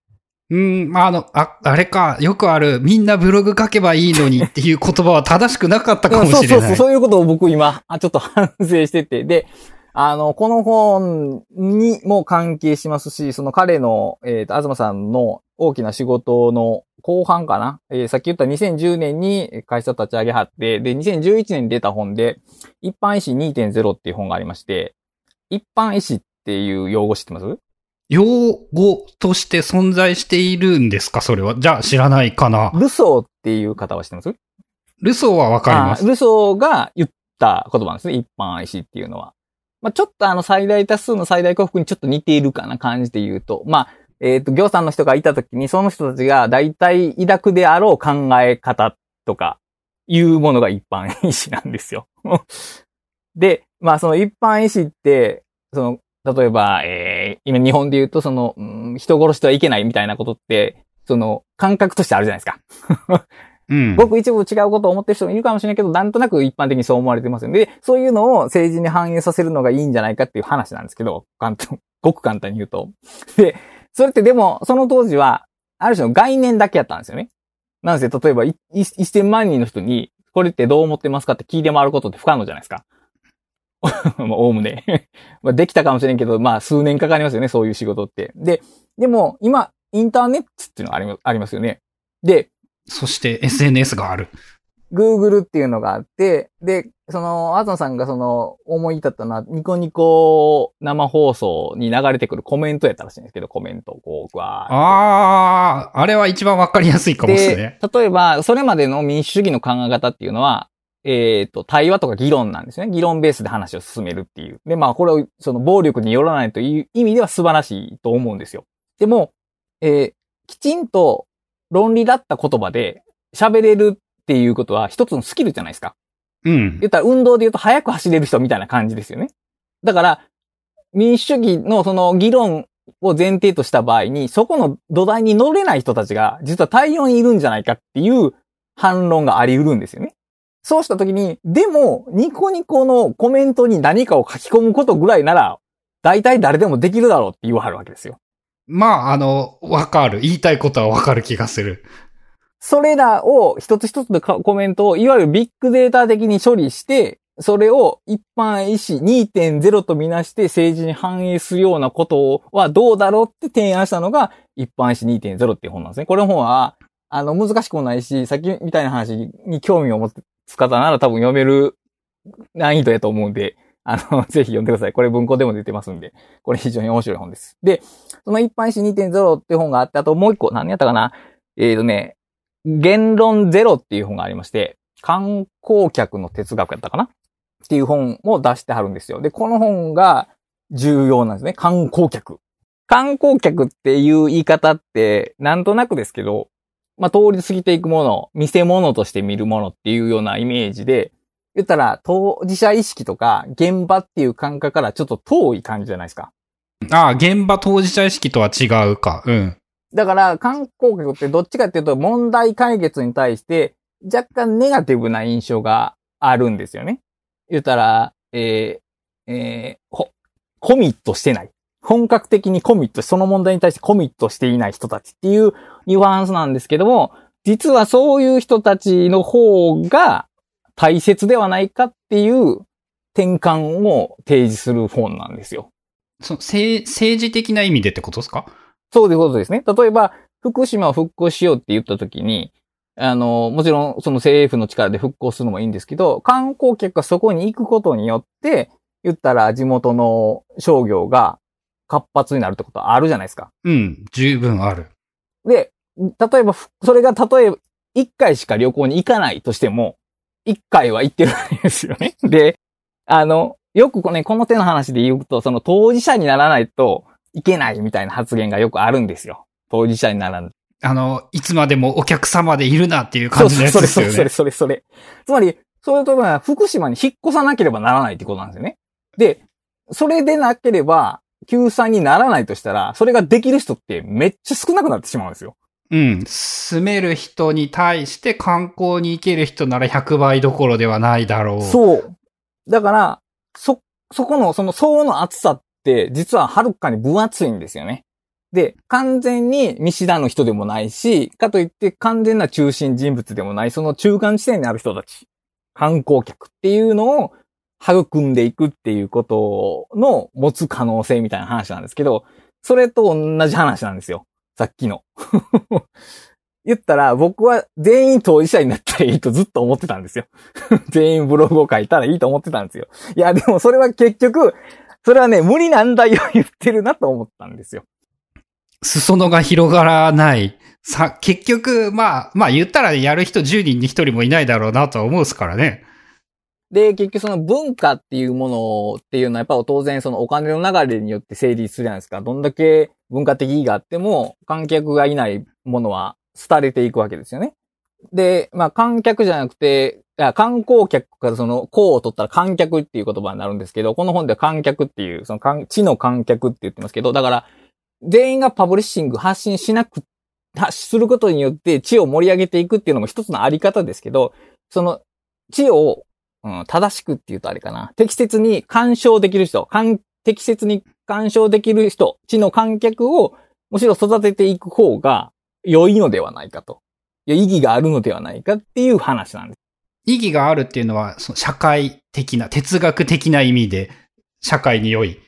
[SPEAKER 1] うん、まあ、あの、あ、あれか、よくある、みんなブログ書けばいいのにっていう言葉は正しくなかったかもしれない。
[SPEAKER 2] そうそうそう、そういうことを僕今、あちょっと反省してて、で、あの、この本にも関係しますし、その彼の、えっ、ー、と、東さんの大きな仕事の後半かな、えー、さっき言った2010年に会社立ち上げはって、で、2011年に出た本で、一般医師2.0っていう本がありまして、一般医師っていう用語知ってます？
[SPEAKER 1] 用語として存在しているんですか？それは。じゃあ知らないかな。
[SPEAKER 2] ルソーっていう方は知ってます？
[SPEAKER 1] ルソーはわかります。
[SPEAKER 2] ルソーが言った言葉なんですね。一般医師っていうのは。まあ、ちょっとあの最大多数の最大幸福にちょっと似ているかな感じで言うと、まあ、えっ、ー、と、行さんの人がいたときに、その人たちが大体抱くであろう考え方とか、いうものが一般医師なんですよ。<laughs> で、まあその一般医師って、その、例えば、えー、今日本で言うと、その、うん、人殺してはいけないみたいなことって、その、感覚としてあるじゃないですか。<laughs> うん、僕一部違うことを思ってる人もいるかもしれないけど、なんとなく一般的にそう思われてますよね。で、そういうのを政治に反映させるのがいいんじゃないかっていう話なんですけど、簡単、<laughs> ごく簡単に言うと。で、それってでも、その当時は、ある種の概念だけやったんですよね。なんせ、例えば、1000万人の人に、これってどう思ってますかって聞いて回ることって不可能じゃないですか。<laughs> おおむね <laughs> できたかもしれんけど、まあ、数年かかりますよね、そういう仕事って。で、でも、今、インターネットっていうのがありますよね。で、
[SPEAKER 1] そして SNS がある。
[SPEAKER 2] Google っていうのがあって、で、その、アザンさんがその、思い立ったのは、ニコニコ生放送に流れてくるコメントやったらしいんですけど、コメントをこう、わ
[SPEAKER 1] ーああ、あれは一番わかりやすいかもしれない。
[SPEAKER 2] 例えば、それまでの民主主義の考え方っていうのは、えっ、ー、と、対話とか議論なんですね。議論ベースで話を進めるっていう。で、まあ、これを、その、暴力によらないという意味では素晴らしいと思うんですよ。でも、えー、きちんと論理だった言葉で喋れるっていうことは一つのスキルじゃないですか。
[SPEAKER 1] うん。
[SPEAKER 2] 言ったら運動で言うと早く走れる人みたいな感じですよね。だから、民主主義のその議論を前提とした場合に、そこの土台に乗れない人たちが実は大量にいるんじゃないかっていう反論があり得るんですよね。そうしたときに、でも、ニコニコのコメントに何かを書き込むことぐらいなら、大体誰でもできるだろうって言わはるわけですよ。
[SPEAKER 1] まあ、あの、わかる。言いたいことはわかる気がする。
[SPEAKER 2] それらを一つ一つのコメントをいわゆるビッグデータ的に処理して、それを一般医師2.0とみなして政治に反映するようなことはどうだろうって提案したのが一般医師2.0っていう本なんですね。これの本は、あの、難しくもないし、さっきみたいな話に興味を持つ方なら多分読める難易度やと思うんで、あの、<laughs> ぜひ読んでください。これ文庫でも出てますんで、これ非常に面白い本です。で、その一般医師2.0って本があって、あともう一個、何やったかな？えっ、ー、とね、言論ゼロっていう本がありまして、観光客の哲学やったかな？っていう本も出してはるんですよ。で、この本が重要なんですね。観光客。観光客っていう言い方って、なんとなくですけど、まあ、通り過ぎていくもの、見せ物として見るものっていうようなイメージで、言ったら、当事者意識とか、現場っていう感覚からちょっと遠い感じじゃないですか。
[SPEAKER 1] ああ、現場当事者意識とは違うか。うん。
[SPEAKER 2] だから、観光客ってどっちかっていうと、問題解決に対して、若干ネガティブな印象があるんですよね。言ったら、えー、えー、コミットしてない。本格的にコミット、その問題に対してコミットしていない人たちっていうニュアンスなんですけども、実はそういう人たちの方が大切ではないかっていう転換を提示する本なんですよ。
[SPEAKER 1] そ政政治的な意味でってことですか？
[SPEAKER 2] そういうことですね。例えば、福島を復興しようって言ったときに、あの、もちろんその政府の力で復興するのもいいんですけど、観光客がそこに行くことによって、言ったら地元の商業が活発になるってことはあるじゃないですか。
[SPEAKER 1] うん、十分ある。
[SPEAKER 2] で、例えば、それが例えば、一回しか旅行に行かないとしても、一回は行ってるんですよね。<laughs> で、あの、よくこ,、ね、この手の話で言うと、その当事者にならないといけないみたいな発言がよくあるんですよ。当事者にならない。
[SPEAKER 1] あの、いつまでもお客様でいるなっていう感じのやつですよね。
[SPEAKER 2] それそれそれそれ。つまり、そういうところは福島に引っ越さなければならないってことなんですよね。で、それでなければ、救済にならないとしたら、それができる人ってめっちゃ少なくなってしまうんですよ。
[SPEAKER 1] うん。住める人に対して観光に行ける人なら100倍どころではないだろう。
[SPEAKER 2] そう。だから、そ、そこの、その層の厚さって、実ははるかに分厚いんですよね。で、完全に見知らぬ人でもないし、かといって完全な中心人物でもない、その中間地点にある人たち、観光客っていうのを育んでいくっていうことの持つ可能性みたいな話なんですけど、それと同じ話なんですよ。さっきの。<laughs> 言ったら僕は全員当事者になったらいいとずっと思ってたんですよ。<laughs> 全員ブログを書いたらいいと思ってたんですよ。いや、でもそれは結局、それはね、無理なんだよ言ってるなと思ったんですよ。
[SPEAKER 1] 裾野が広がらない。さ、結局、まあ、まあ言ったらやる人10人に1人もいないだろうなとは思うすからね。
[SPEAKER 2] で、結局その文化っていうものっていうのはやっぱ当然そのお金の流れによって成立するじゃないですか。どんだけ文化的意義があっても観客がいないものは廃れていくわけですよね。で、まあ観客じゃなくて、観光客からその、こを取ったら観客っていう言葉になるんですけど、この本では観客っていう、その、地の観客って言ってますけど、だから、全員がパブリッシング発信しなく、発することによって地を盛り上げていくっていうのも一つのあり方ですけど、その、地をうん、正しくって言うとあれかな。適切に干渉できる人、適切に干渉できる人、地の観客をむしろ育てていく方が良いのではないかと。いや、意義があるのではないかっていう話なんです。
[SPEAKER 1] 意義があるっていうのは、その社会的な、哲学的な意味で、社会に良い。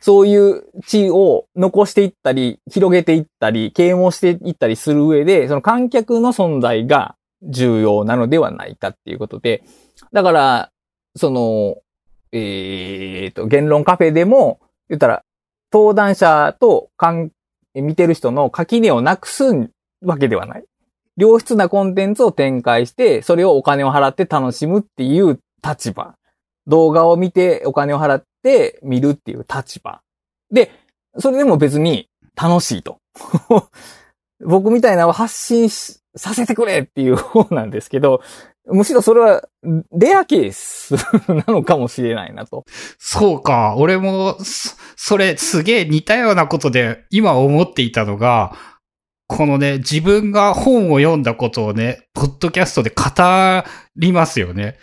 [SPEAKER 2] そういう地を残していったり、広げていったり、啓蒙していったりする上で、その観客の存在が重要なのではないかっていうことで、だから、その、え、ー、と、言論カフェでも、言ったら、登壇者と見てる人の垣根をなくすわけではない。良質なコンテンツを展開して、それをお金を払って楽しむっていう立場。動画を見てお金を払って見るっていう立場。で、それでも別に楽しいと。僕みたいなのを発信させてくれっていう方なんですけど、むしろそれは、レアケースなのかもしれないなと。
[SPEAKER 1] そうか。俺も、それすげえ似たようなことで今思っていたのが、このね、自分が本を読んだことをね、ポッドキャストで語りますよね。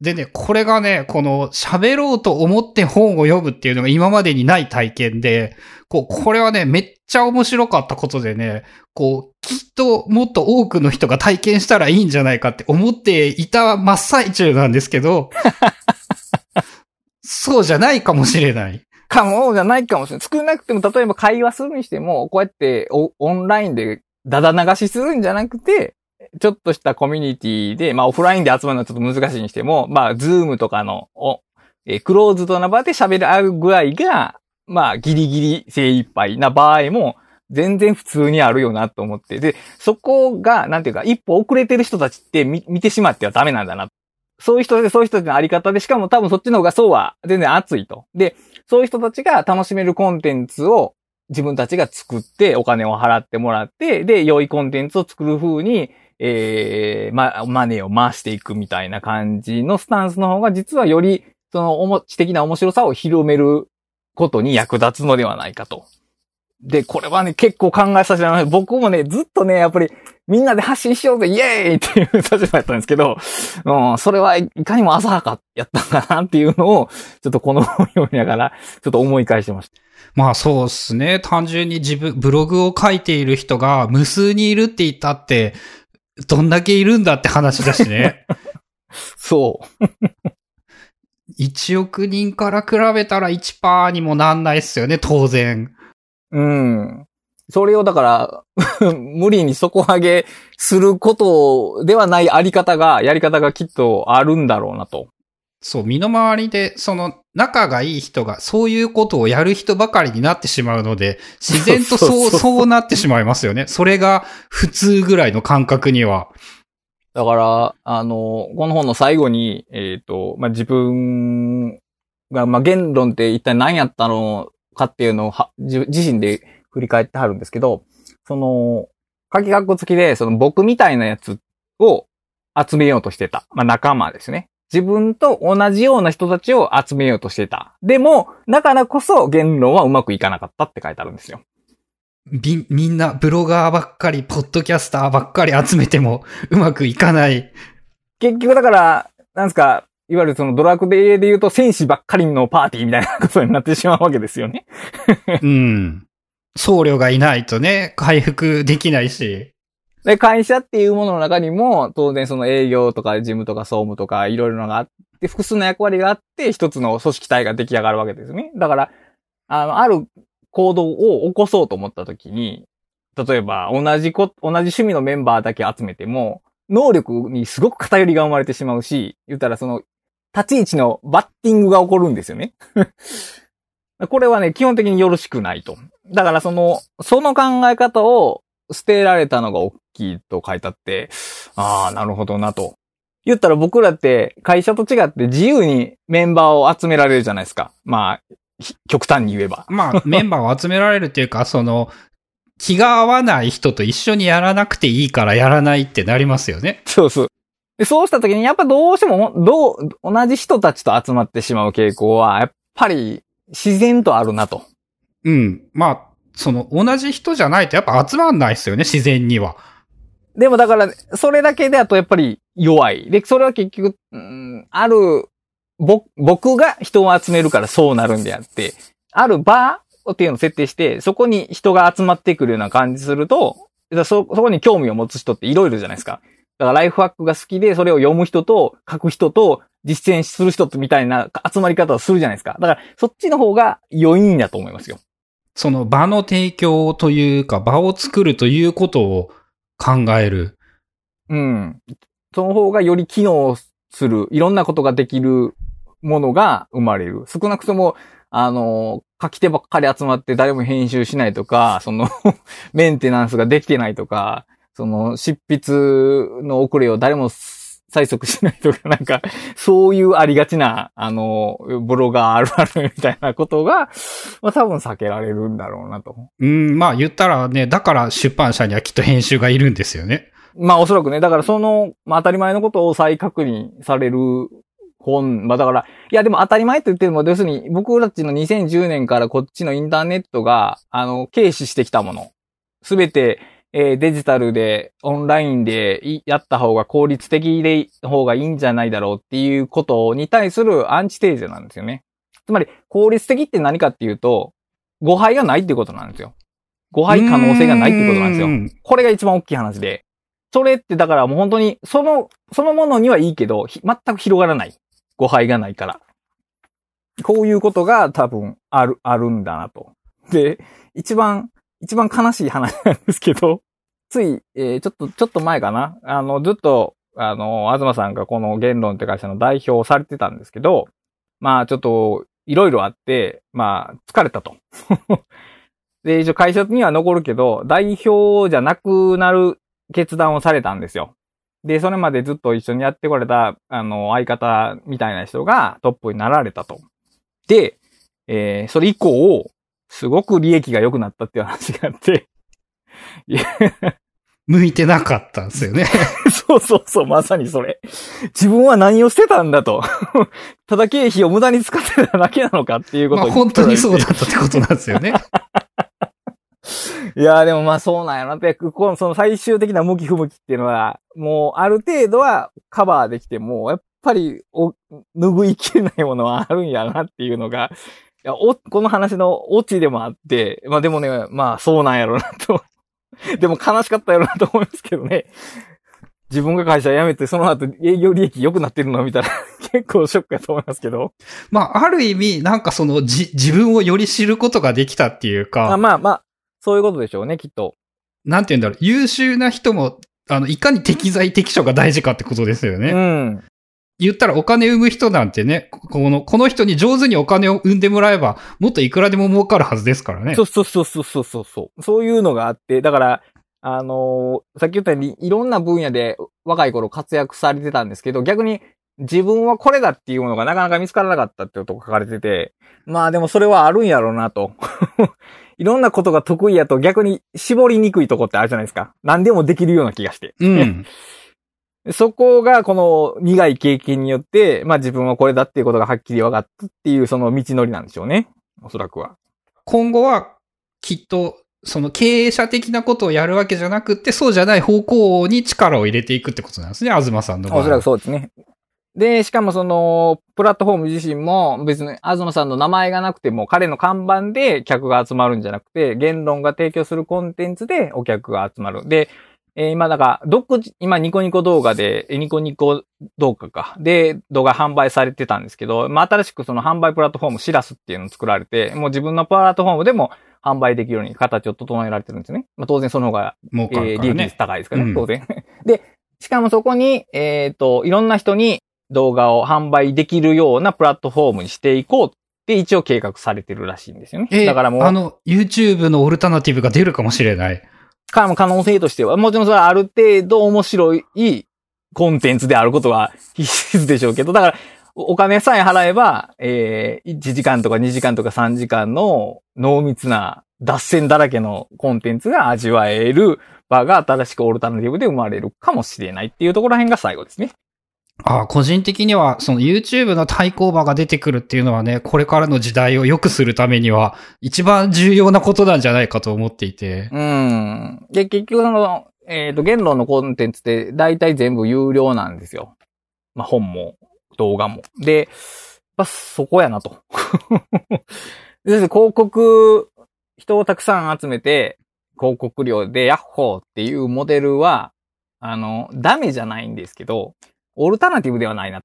[SPEAKER 1] でね、これがね、この喋ろうと思って本を読むっていうのが今までにない体験で、こう、これはね、めっちゃ面白かったことでね、こう、きっともっと多くの人が体験したらいいんじゃないかって思っていた真っ最中なんですけど、<laughs> そうじゃないかもしれない。
[SPEAKER 2] かもじゃないかもしれない。少なくても、例えば会話するにしても、こうやってオンラインでダダ流しするんじゃなくて、ちょっとしたコミュニティで、まあオフラインで集まるのはちょっと難しいにしても、まあズームとかの、おえクローズドな場で喋るあるぐらいが、まあギリギリ精一杯な場合も、全然普通にあるよなと思って。で、そこが、なんていうか、一歩遅れてる人たちって見見てしまってはダメなんだな。そういう人で、そういう人たちのあり方で、しかも多分そっちの方がそうは全然熱いと。で、そういう人たちが楽しめるコンテンツを自分たちが作ってお金を払ってもらって、で、良いコンテンツを作る風に、えー、ま、マネーを回していくみたいな感じのスタンスの方が実はより、その、おも、知的な面白さを広めることに役立つのではないかと。で、これはね、結構考えさせられない。僕もね、ずっとね、やっぱり、みんなで発信しようぜ、イエーイっていう立場やったんですけど、うん、それはいかにも浅はかやったんだなっていうのを、ちょっとこの本読みながら、ちょっと思い返してました。
[SPEAKER 1] まあそうですね。単純に自分、ブログを書いている人が無数にいるって言ったって、どんだけいるんだって話だしね。<laughs>
[SPEAKER 2] そう。
[SPEAKER 1] 1億人から比べたら1%にもなんないっすよね、当然。
[SPEAKER 2] うん。それをだから <laughs> 無理に底上げすることではないあり方が、やり方がきっとあるんだろうなと。
[SPEAKER 1] そう、身の回りで、その、仲がいい人が、そういうことをやる人ばかりになってしまうので、自然とそう、そうなってしまいますよね。それが普通ぐらいの感覚には。
[SPEAKER 2] だから、あの、この本の最後に、えっ、ー、と、まあ、自分が、まあ、言論って一体何やったのかっていうのをは自自身で振り返ってはるんですけど、その、書き括弧付きで、その僕みたいなやつを集めようとしてた。まあ、仲間ですね。自分と同じような人たちを集めようとしてた。でも、だからこそ言論はうまくいかなかったって書いてあるんですよ。
[SPEAKER 1] み、みんなブロガーばっかり、ポッドキャスターばっかり集めても <laughs> うまくいかない。
[SPEAKER 2] 結局だから、なんですか、いわゆるそのドラクエで言うと戦士ばっかりのパーティーみたいなことになってしまうわけですよね。<laughs>
[SPEAKER 1] うん。僧侶がいないとね、回復できないし。
[SPEAKER 2] で、会社っていうものの中にも、当然その営業とか事務とか総務とかいろいろなのがあって、複数の役割があって、一つの組織体が出来上がるわけですね。だから、あの、ある行動を起こそうと思った時に、例えば同じこ、同じ趣味のメンバーだけ集めても、能力にすごく偏りが生まれてしまうし、言ったらその、立ち位置のバッティングが起こるんですよね。<laughs> これはね、基本的によろしくないと。だからその、その考え方を捨てられたのが大きいと書いてあって、ああ、なるほどなと。言ったら僕らって会社と違って自由にメンバーを集められるじゃないですか。まあ、ひ極端に言えば。
[SPEAKER 1] まあ、メンバーを集められるっていうか、<laughs> その、気が合わない人と一緒にやらなくていいからやらないってなりますよね。
[SPEAKER 2] そうそう。でそうした時にやっぱどうしても、どう、同じ人たちと集まってしまう傾向は、やっぱり自然とあるなと。
[SPEAKER 1] うん。まあ、その、同じ人じゃないとやっぱ集まんないですよね、自然には。
[SPEAKER 2] でもだから、それだけであとやっぱり弱い。で、それは結局、うん、ある、ぼ、僕が人を集めるからそうなるんであって、ある場っていうのを設定して、そこに人が集まってくるような感じすると、だそ、そこに興味を持つ人っていろいろじゃないですか。だからライフハックが好きで、それを読む人と、書く人と、実践する人みたいな集まり方をするじゃないですか。だから、そっちの方が良いんだと思いますよ。
[SPEAKER 1] その場の提供というか、場を作るということを考える。
[SPEAKER 2] うん。その方がより機能する、いろんなことができるものが生まれる。少なくとも、あの、書き手ばっかり集まって誰も編集しないとか、その、<laughs> メンテナンスができてないとか、その、執筆の遅れを誰も催促しないとか、なんか、<laughs> そういうありがちな、あの、ブロガーあるあるみたいなことが、まあ多分避けられるんだろうなと。
[SPEAKER 1] うん、まあ言ったらね、だから出版社にはきっと編集がいるんですよね。
[SPEAKER 2] まあおそらくね、だからその、まあ当たり前のことを再確認される本、まあだから、いやでも当たり前って言っても、要するに僕たちの2010年からこっちのインターネットが、あの、軽視してきたもの。すべて、えーデジタルで、オンラインでいやった方が効率的で方がいいんじゃないだろうっていうことに対するアンチテーゼなんですよね。つまり、効率的って何かっていうと、誤配がないってことなんですよ。誤配可能性がないってことなんですよ
[SPEAKER 1] う。ん
[SPEAKER 2] これが一番大きい話で。それってだからもう本当に、その、そのものにはいいけど、ひ全く広がらない。誤配がないから。こういうことが多分ある、あるんだなと。で、一番、一番悲しい話なんですけど、つい、えーちょっと、ちょっと前かな？あの、ずっと、あの、東さんがこの言論って会社の代表をされてたんですけど、まあちょっと、いろいろあって、まあ疲れたと。<laughs> で、一応会社には残るけど、代表じゃなくなる決断をされたんですよ。で、それまでずっと一緒にやってこれた、あの、相方みたいな人がトップになられたと。で、えーそれ以降、すごく利益が良くなったっていう話があって、<laughs>
[SPEAKER 1] 向いてなかったんですよね。<laughs>
[SPEAKER 2] そうそうそう、まさにそれ。自分は何をしてたんだと。<laughs> ただ経費を無駄に使ってただけなのかっていうこと
[SPEAKER 1] まあ本当にそうだったってことなんですよね。
[SPEAKER 2] いやーでもまあそうなんやな。やっぱりこのその最終的な向き不向きっていうのは、もうある程度はカバーできても、やっぱりお拭いきれないものはあるんやなっていうのが、いやおこの話のオチでもあって、まあでもね、まあそうなんやろなと。<laughs> でも悲しかったやろなと思いますけどね。自分が会社辞めてその後営業利益良くなってるのを見たら <laughs> 結構ショックやと思いますけど。
[SPEAKER 1] まあある意味、なんかそのじ自分をより知ることができたっていう
[SPEAKER 2] あ
[SPEAKER 1] か、
[SPEAKER 2] まあまあ、そういうことでしょうね、きっと。
[SPEAKER 1] なんて言うんだろう、優秀な人も、あの、いかに適材適所が大事かってことですよね。
[SPEAKER 2] うん。
[SPEAKER 1] 言ったらお金生む人なんてね、この、この人に上手にお金を生んでもらえば、もっといくらでも儲かるはずですからね。
[SPEAKER 2] そうそうそうそうそうそうそう。そういうのがあって、だから、あのーさっき言ったように、いろんな分野で若い頃活躍されてたんですけど、逆に自分はこれだっていうものがなかなか見つからなかったってことが書かれてて、まあでもそれはあるんやろうなと。<laughs> いろんなことが得意やと逆に絞りにくいとこってあるじゃないですか。何でもできるような気がして。
[SPEAKER 1] うん。<laughs>
[SPEAKER 2] そこがこの苦い経験によって、まあ自分はこれだっていうことがはっきり分かったっていうその道のりなんでしょうね。おそらくは。
[SPEAKER 1] 今後は、きっと、その経営者的なことをやるわけじゃなくって、そうじゃない方向に力を入れていくってことなんですね、東さんの場合。
[SPEAKER 2] おそらくそうですね。で、しかもその、プラットフォーム自身も別に東さんの名前がなくても彼の看板で客が集まるんじゃなくて、言論が提供するコンテンツでお客が集まる。で、えー今だから、独自、今ニコニコ動画で、えニコニコ動画か。で、動画販売されてたんですけど、まあ、新しくその販売プラットフォームシラスっていうのを作られて、もう自分のプラットフォームでも販売できるように形を整えられてるんですよね。まあ、当然その方が
[SPEAKER 1] 儲か
[SPEAKER 2] えー利益。率高いですからね、
[SPEAKER 1] うん
[SPEAKER 2] 当然。で、しかもそこに、えっ、と、いろんな人に動画を販売できるようなプラットフォームにしていこうって一応計画されてるらしいんですよね。
[SPEAKER 1] えー
[SPEAKER 2] だからもう、
[SPEAKER 1] あの、YouTube のオルタナティブが出るかもしれない。
[SPEAKER 2] か可能性としては、もちろんそれはある程度面白いコンテンツであることは必須でしょうけど、だから、おお金さえ払えば、えー、1時間とか2時間とか3時間の濃密な脱線だらけのコンテンツが味わえる場が新しくオルタナティブで生まれるかもしれないっていうところら辺が最後ですね。
[SPEAKER 1] あ、個人的には、その YouTube の対抗馬が出てくるっていうのはね、これからの時代を良くするためには、一番重要なことなんじゃないかと思っていて。
[SPEAKER 2] うん。で、結局その、えっ、と、言論のコンテンツって大体全部有料なんですよ。まあ、本も、動画も。で、まあ、そこやなと。<laughs> で広告、人をたくさん集めて、広告料でヤッホーっていうモデルは、あの、ダメじゃないんですけど、オルタナティブではないな。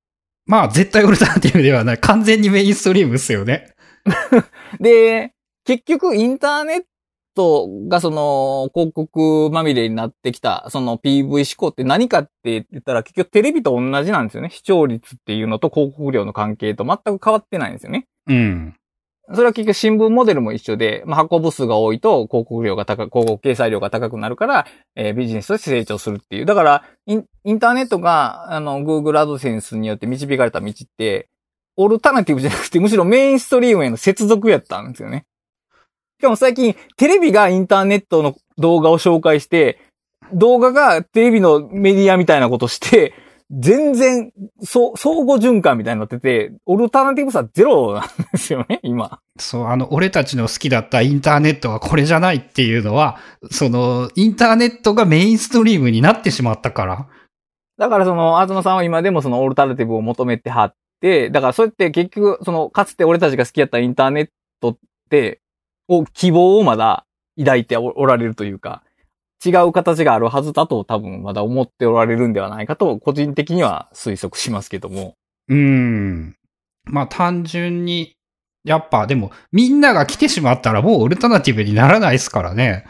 [SPEAKER 1] まあ、絶対オルタナティブではない。完全にメインストリームですよね。<laughs>
[SPEAKER 2] で、結局インターネットがその広告まみれになってきた、その PV 思考って何かって言ったら結局テレビと同じなんですよね。視聴率っていうのと広告量の関係と全く変わってないんですよね。
[SPEAKER 1] うん。
[SPEAKER 2] それは結局新聞モデルも一緒で、まあ、発行部数が多いと広告量が高く、広告掲載量が高くなるから、えービジネスとして成長するっていう。だからイン、インターネットが、あの、Google AdSense によって導かれた道って、オルタナティブじゃなくて、むしろメインストリームへの接続やったんですよね。しかも最近、テレビがインターネットの動画を紹介して、動画がテレビのメディアみたいなことして、全然、そう、相互循環みたいになってて、オルタナティブさゼロなんですよね、今。
[SPEAKER 1] そう、あの、俺たちの好きだったインターネットはこれじゃないっていうのは、その、インターネットがメインストリームになってしまったから。
[SPEAKER 2] だからその、東さんは今でもそのオルタナティブを求めてはって、だからそうやって結局、その、かつて俺たちが好きやったインターネットって、を、希望をまだ抱いておおられるというか、違う形があるはずだと多分まだ思っておられるんではないかと、個人的には推測しますけども。
[SPEAKER 1] うーん。まあ単純に、やっぱでも、みんなが来てしまったらもうオルタナティブにならないですからね。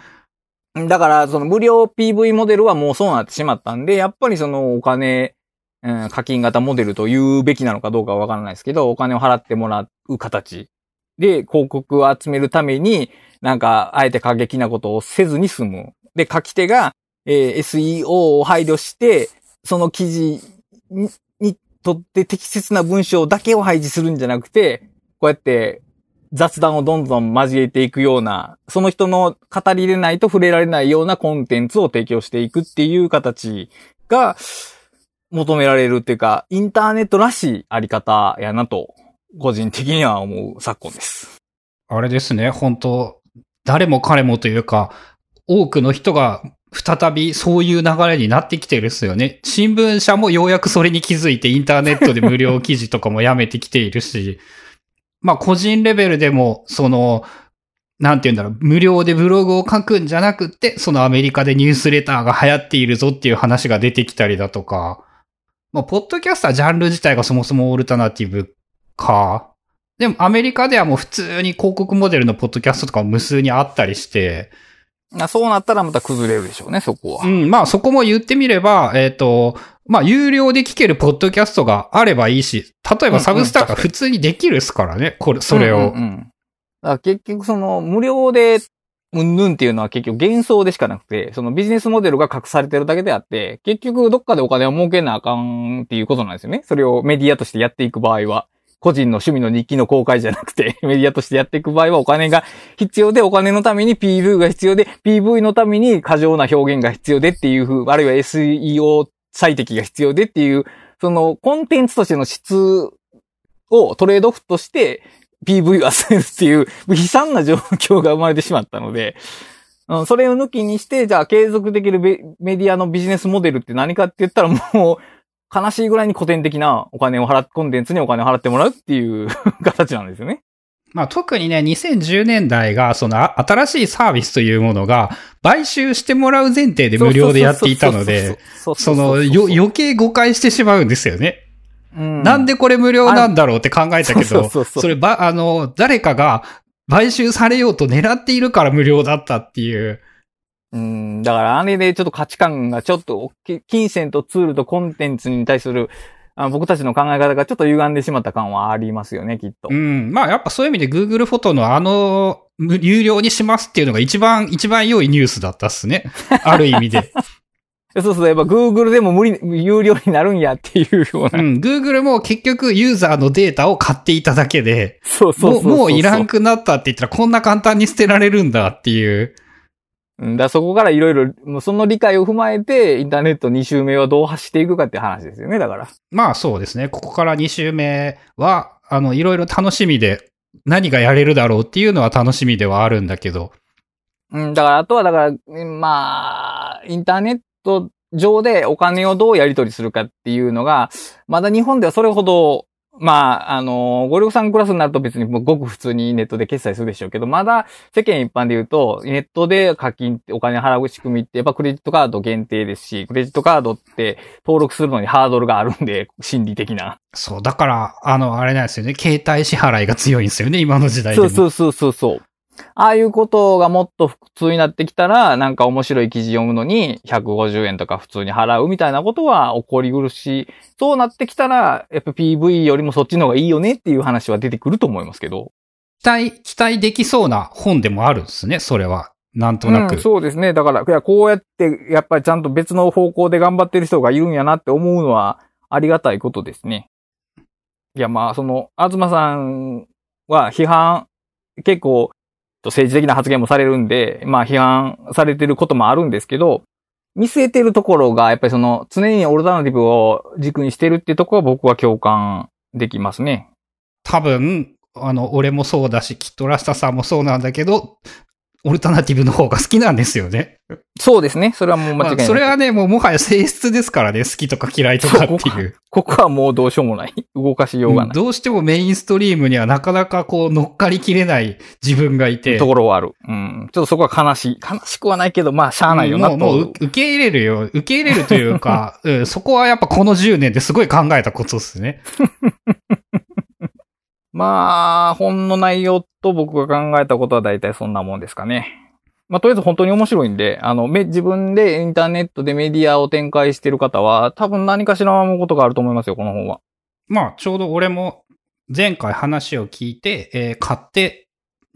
[SPEAKER 2] だから、その無料 PV モデルはもうそうなってしまったんで、やっぱりそのお金、うん、課金型モデルと言うべきなのかどうかはわからないですけど、お金を払ってもらう形で広告を集めるために、なんか、あえて過激なことをせずに済む。で、書き手が、えー SEO を配慮して、その記事ににとって適切な文章だけを配置するんじゃなくて、こうやって雑談をどんどん交えていくような、その人の語りれないと触れられないようなコンテンツを提供していくっていう形が求められるっていうか、インターネットらしいあり方やなと、個人的には思う昨今です。
[SPEAKER 1] あれですね、本当誰も彼もというか、多くの人が再びそういう流れになってきてるっすよね。新聞社もようやくそれに気づいてインターネットで無料記事とかもやめてきているし、まあ個人レベルでも、その、なんて言うんだろう、無料でブログを書くんじゃなくて、そのアメリカでニュースレターが流行っているぞっていう話が出てきたりだとか、まあ、ポッドキャスタージャンル自体がそもそもオルタナティブか。でもアメリカではもう普通に広告モデルのポッドキャストとかも無数にあったりして、
[SPEAKER 2] そうなったらまた崩れるでしょうね、そこは。
[SPEAKER 1] うん、まあそこも言ってみれば、えっ、と、まあ有料で聞けるポッドキャストがあればいいし、例えばサブスターが普通にできるっすからね、これ、それを。
[SPEAKER 2] うんうん結局その無料でうんぬんっていうのは結局幻想でしかなくて、そのビジネスモデルが隠されてるだけであって、結局どっかでお金を儲けなあかんっていうことなんですよね。それをメディアとしてやっていく場合は。個人の趣味の日記の公開じゃなくて、<laughs> メディアとしてやっていく場合はお金が必要で、お金のために PV が必要で、PV のために過剰な表現が必要でっていう風、あるいは SEO 最適が必要でっていう、そのコンテンツとしての質をトレードオフとして PV を集めるっていう悲惨な状況が生まれてしまったので、うんそれを抜きにして、じゃあ継続できるメディアのビジネスモデルって何かって言ったらもう、悲しいぐらいに古典的なお金を払っ、コンテンツにお金を払ってもらうっていう <laughs> 形なんですよね。
[SPEAKER 1] まあ特にね、2010年代が、そのあ新しいサービスというものが、買収してもらう前提で無料でやっていたので、
[SPEAKER 2] そ
[SPEAKER 1] の、よ、余計誤解してしまうんですよね。
[SPEAKER 2] うん
[SPEAKER 1] なんでこれ無料なんだろうって考えたけど、
[SPEAKER 2] そ
[SPEAKER 1] れば、あの、誰かが買収されようと狙っているから無料だったっていう。
[SPEAKER 2] うん、だからあれでちょっと価値観がちょっと、き金銭とツールとコンテンツに対するあ僕たちの考え方がちょっと歪んでしまった感はありますよね、きっと
[SPEAKER 1] う。ん。まあやっぱそういう意味で Google フォトのあの、無有料にしますっていうのが一番、一番良いニュースだったっすね。<laughs> ある意味で。
[SPEAKER 2] そうそう、やっぱ Google でも無理、有料になるんやっていうような。
[SPEAKER 1] うん。Google も結局ユーザーのデータを買っていただけで、
[SPEAKER 2] そうそうそう、
[SPEAKER 1] もういらんくなったって言ったらこんな簡単に捨てられるんだっていう。
[SPEAKER 2] うんだそこからいろいろ、その理解を踏まえて、インターネット2周目はどう走っていくかっていう話ですよね、だから。
[SPEAKER 1] まあそうですね。ここから2週目は、あの、いろいろ楽しみで、何がやれるだろうっていうのは楽しみではあるんだけど。
[SPEAKER 2] うん、だから、あとは、だから、うんまあ、インターネット上でお金をどうやり取りするかっていうのが、まだ日本ではそれほど、まあ、あの、ご両産クラスになると別にもうごく普通にネットで決済するでしょうけど、まだ世間一般で言うと、ネットで課金ってお金払う仕組みってやっぱクレジットカード限定ですし、クレジットカードって登録するのにハードルがあるんで、心理的な。
[SPEAKER 1] そう、だから、あの、あれなんですよね。携帯支払いが強いんですよね、今の時代でも。
[SPEAKER 2] そうそうそうそうそう。ああいうことがもっと普通になってきたら、なんか面白い記事読むのに150円とか普通に払うみたいなことは起こりうるし、そうなってきたら、やっぱ PV よりもそっちの方がいいよねっていう話は出てくると思いますけど。
[SPEAKER 1] 期待、期待できそうな本でもあるんですね、それは。なんとなく。
[SPEAKER 2] うん、そうですね。だから、いや、こうやって、やっぱりちゃんと別の方向で頑張ってる人がいるんやなって思うのはありがたいことですね。いや、まあ、その、東さんは批判、結構、政治的な発言もされるんで、まあ批判されてることもあるんですけど、見据えてるところが、やっぱりその、常にオルタナティブを軸にしてるっていうところは僕は共感できますね。
[SPEAKER 1] 多分、あの、俺もそうだし、きっとラスタさんもそうなんだけど、オルタナティブの方が好きなんですよね。
[SPEAKER 2] そうですね。それはもう間違いない。
[SPEAKER 1] まあそれはね、もうもはや性質ですからね、好きとか嫌いとかっていう。
[SPEAKER 2] ここはもうどうしようもない。動かしようがない。
[SPEAKER 1] どうしてもメインストリームにはなかなかこう乗っかりきれない自分がいて。
[SPEAKER 2] ところはある。うん。ちょっとそこは悲しい。悲しくはないけど、まあ、しゃあないよなと。
[SPEAKER 1] もう、もう受け入れるよ。受け入れるというか、<laughs> うん、そこはやっぱこの10年ですごい考えたことですね。
[SPEAKER 2] まあ、本の内容と僕が考えたことは大体そんなもんですかね。まあ、とりあえず本当に面白いんで、あの、め、自分でインターネットでメディアを展開してる方は、多分何かしら思うことがあると思いますよ、この本は。
[SPEAKER 1] まあ、ちょうど俺も前回話を聞いて、えー買って、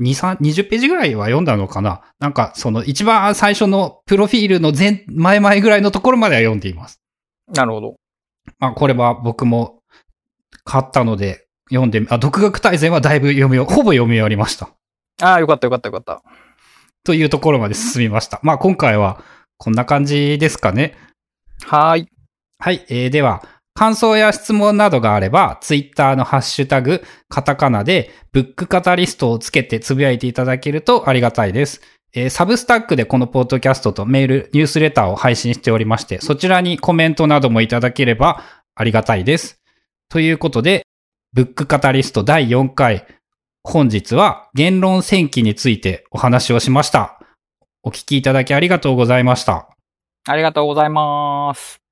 [SPEAKER 1] 2、3、20ページぐらいは読んだのかななんか、その一番最初のプロフィールの前、前々ぐらいのところまでは読んでいます。
[SPEAKER 2] なるほど。
[SPEAKER 1] まあ、これは僕も買ったので、読んで、あ、独学大全はだいぶ読みよ、ほぼ読み終わりました。
[SPEAKER 2] ああ、よかったよかったよかった。
[SPEAKER 1] というところまで進みました。まあ、今回はこんな感じですかね。
[SPEAKER 2] はーい。
[SPEAKER 1] はい、えー、では、感想や質問などがあれば、ツイッターのハッシュタグ、カタカナで、ブックカタリストをつけてつぶやいていただけるとありがたいです。えーサブスタックでこのポッドキャストとメール、ニュースレターを配信しておりまして、そちらにコメントなどもいただければありがたいです。ということで、ブックカタリスト第4回、本日は言論戦記についてお話をしました。お聞きいただきありがとうございました。
[SPEAKER 2] ありがとうございます。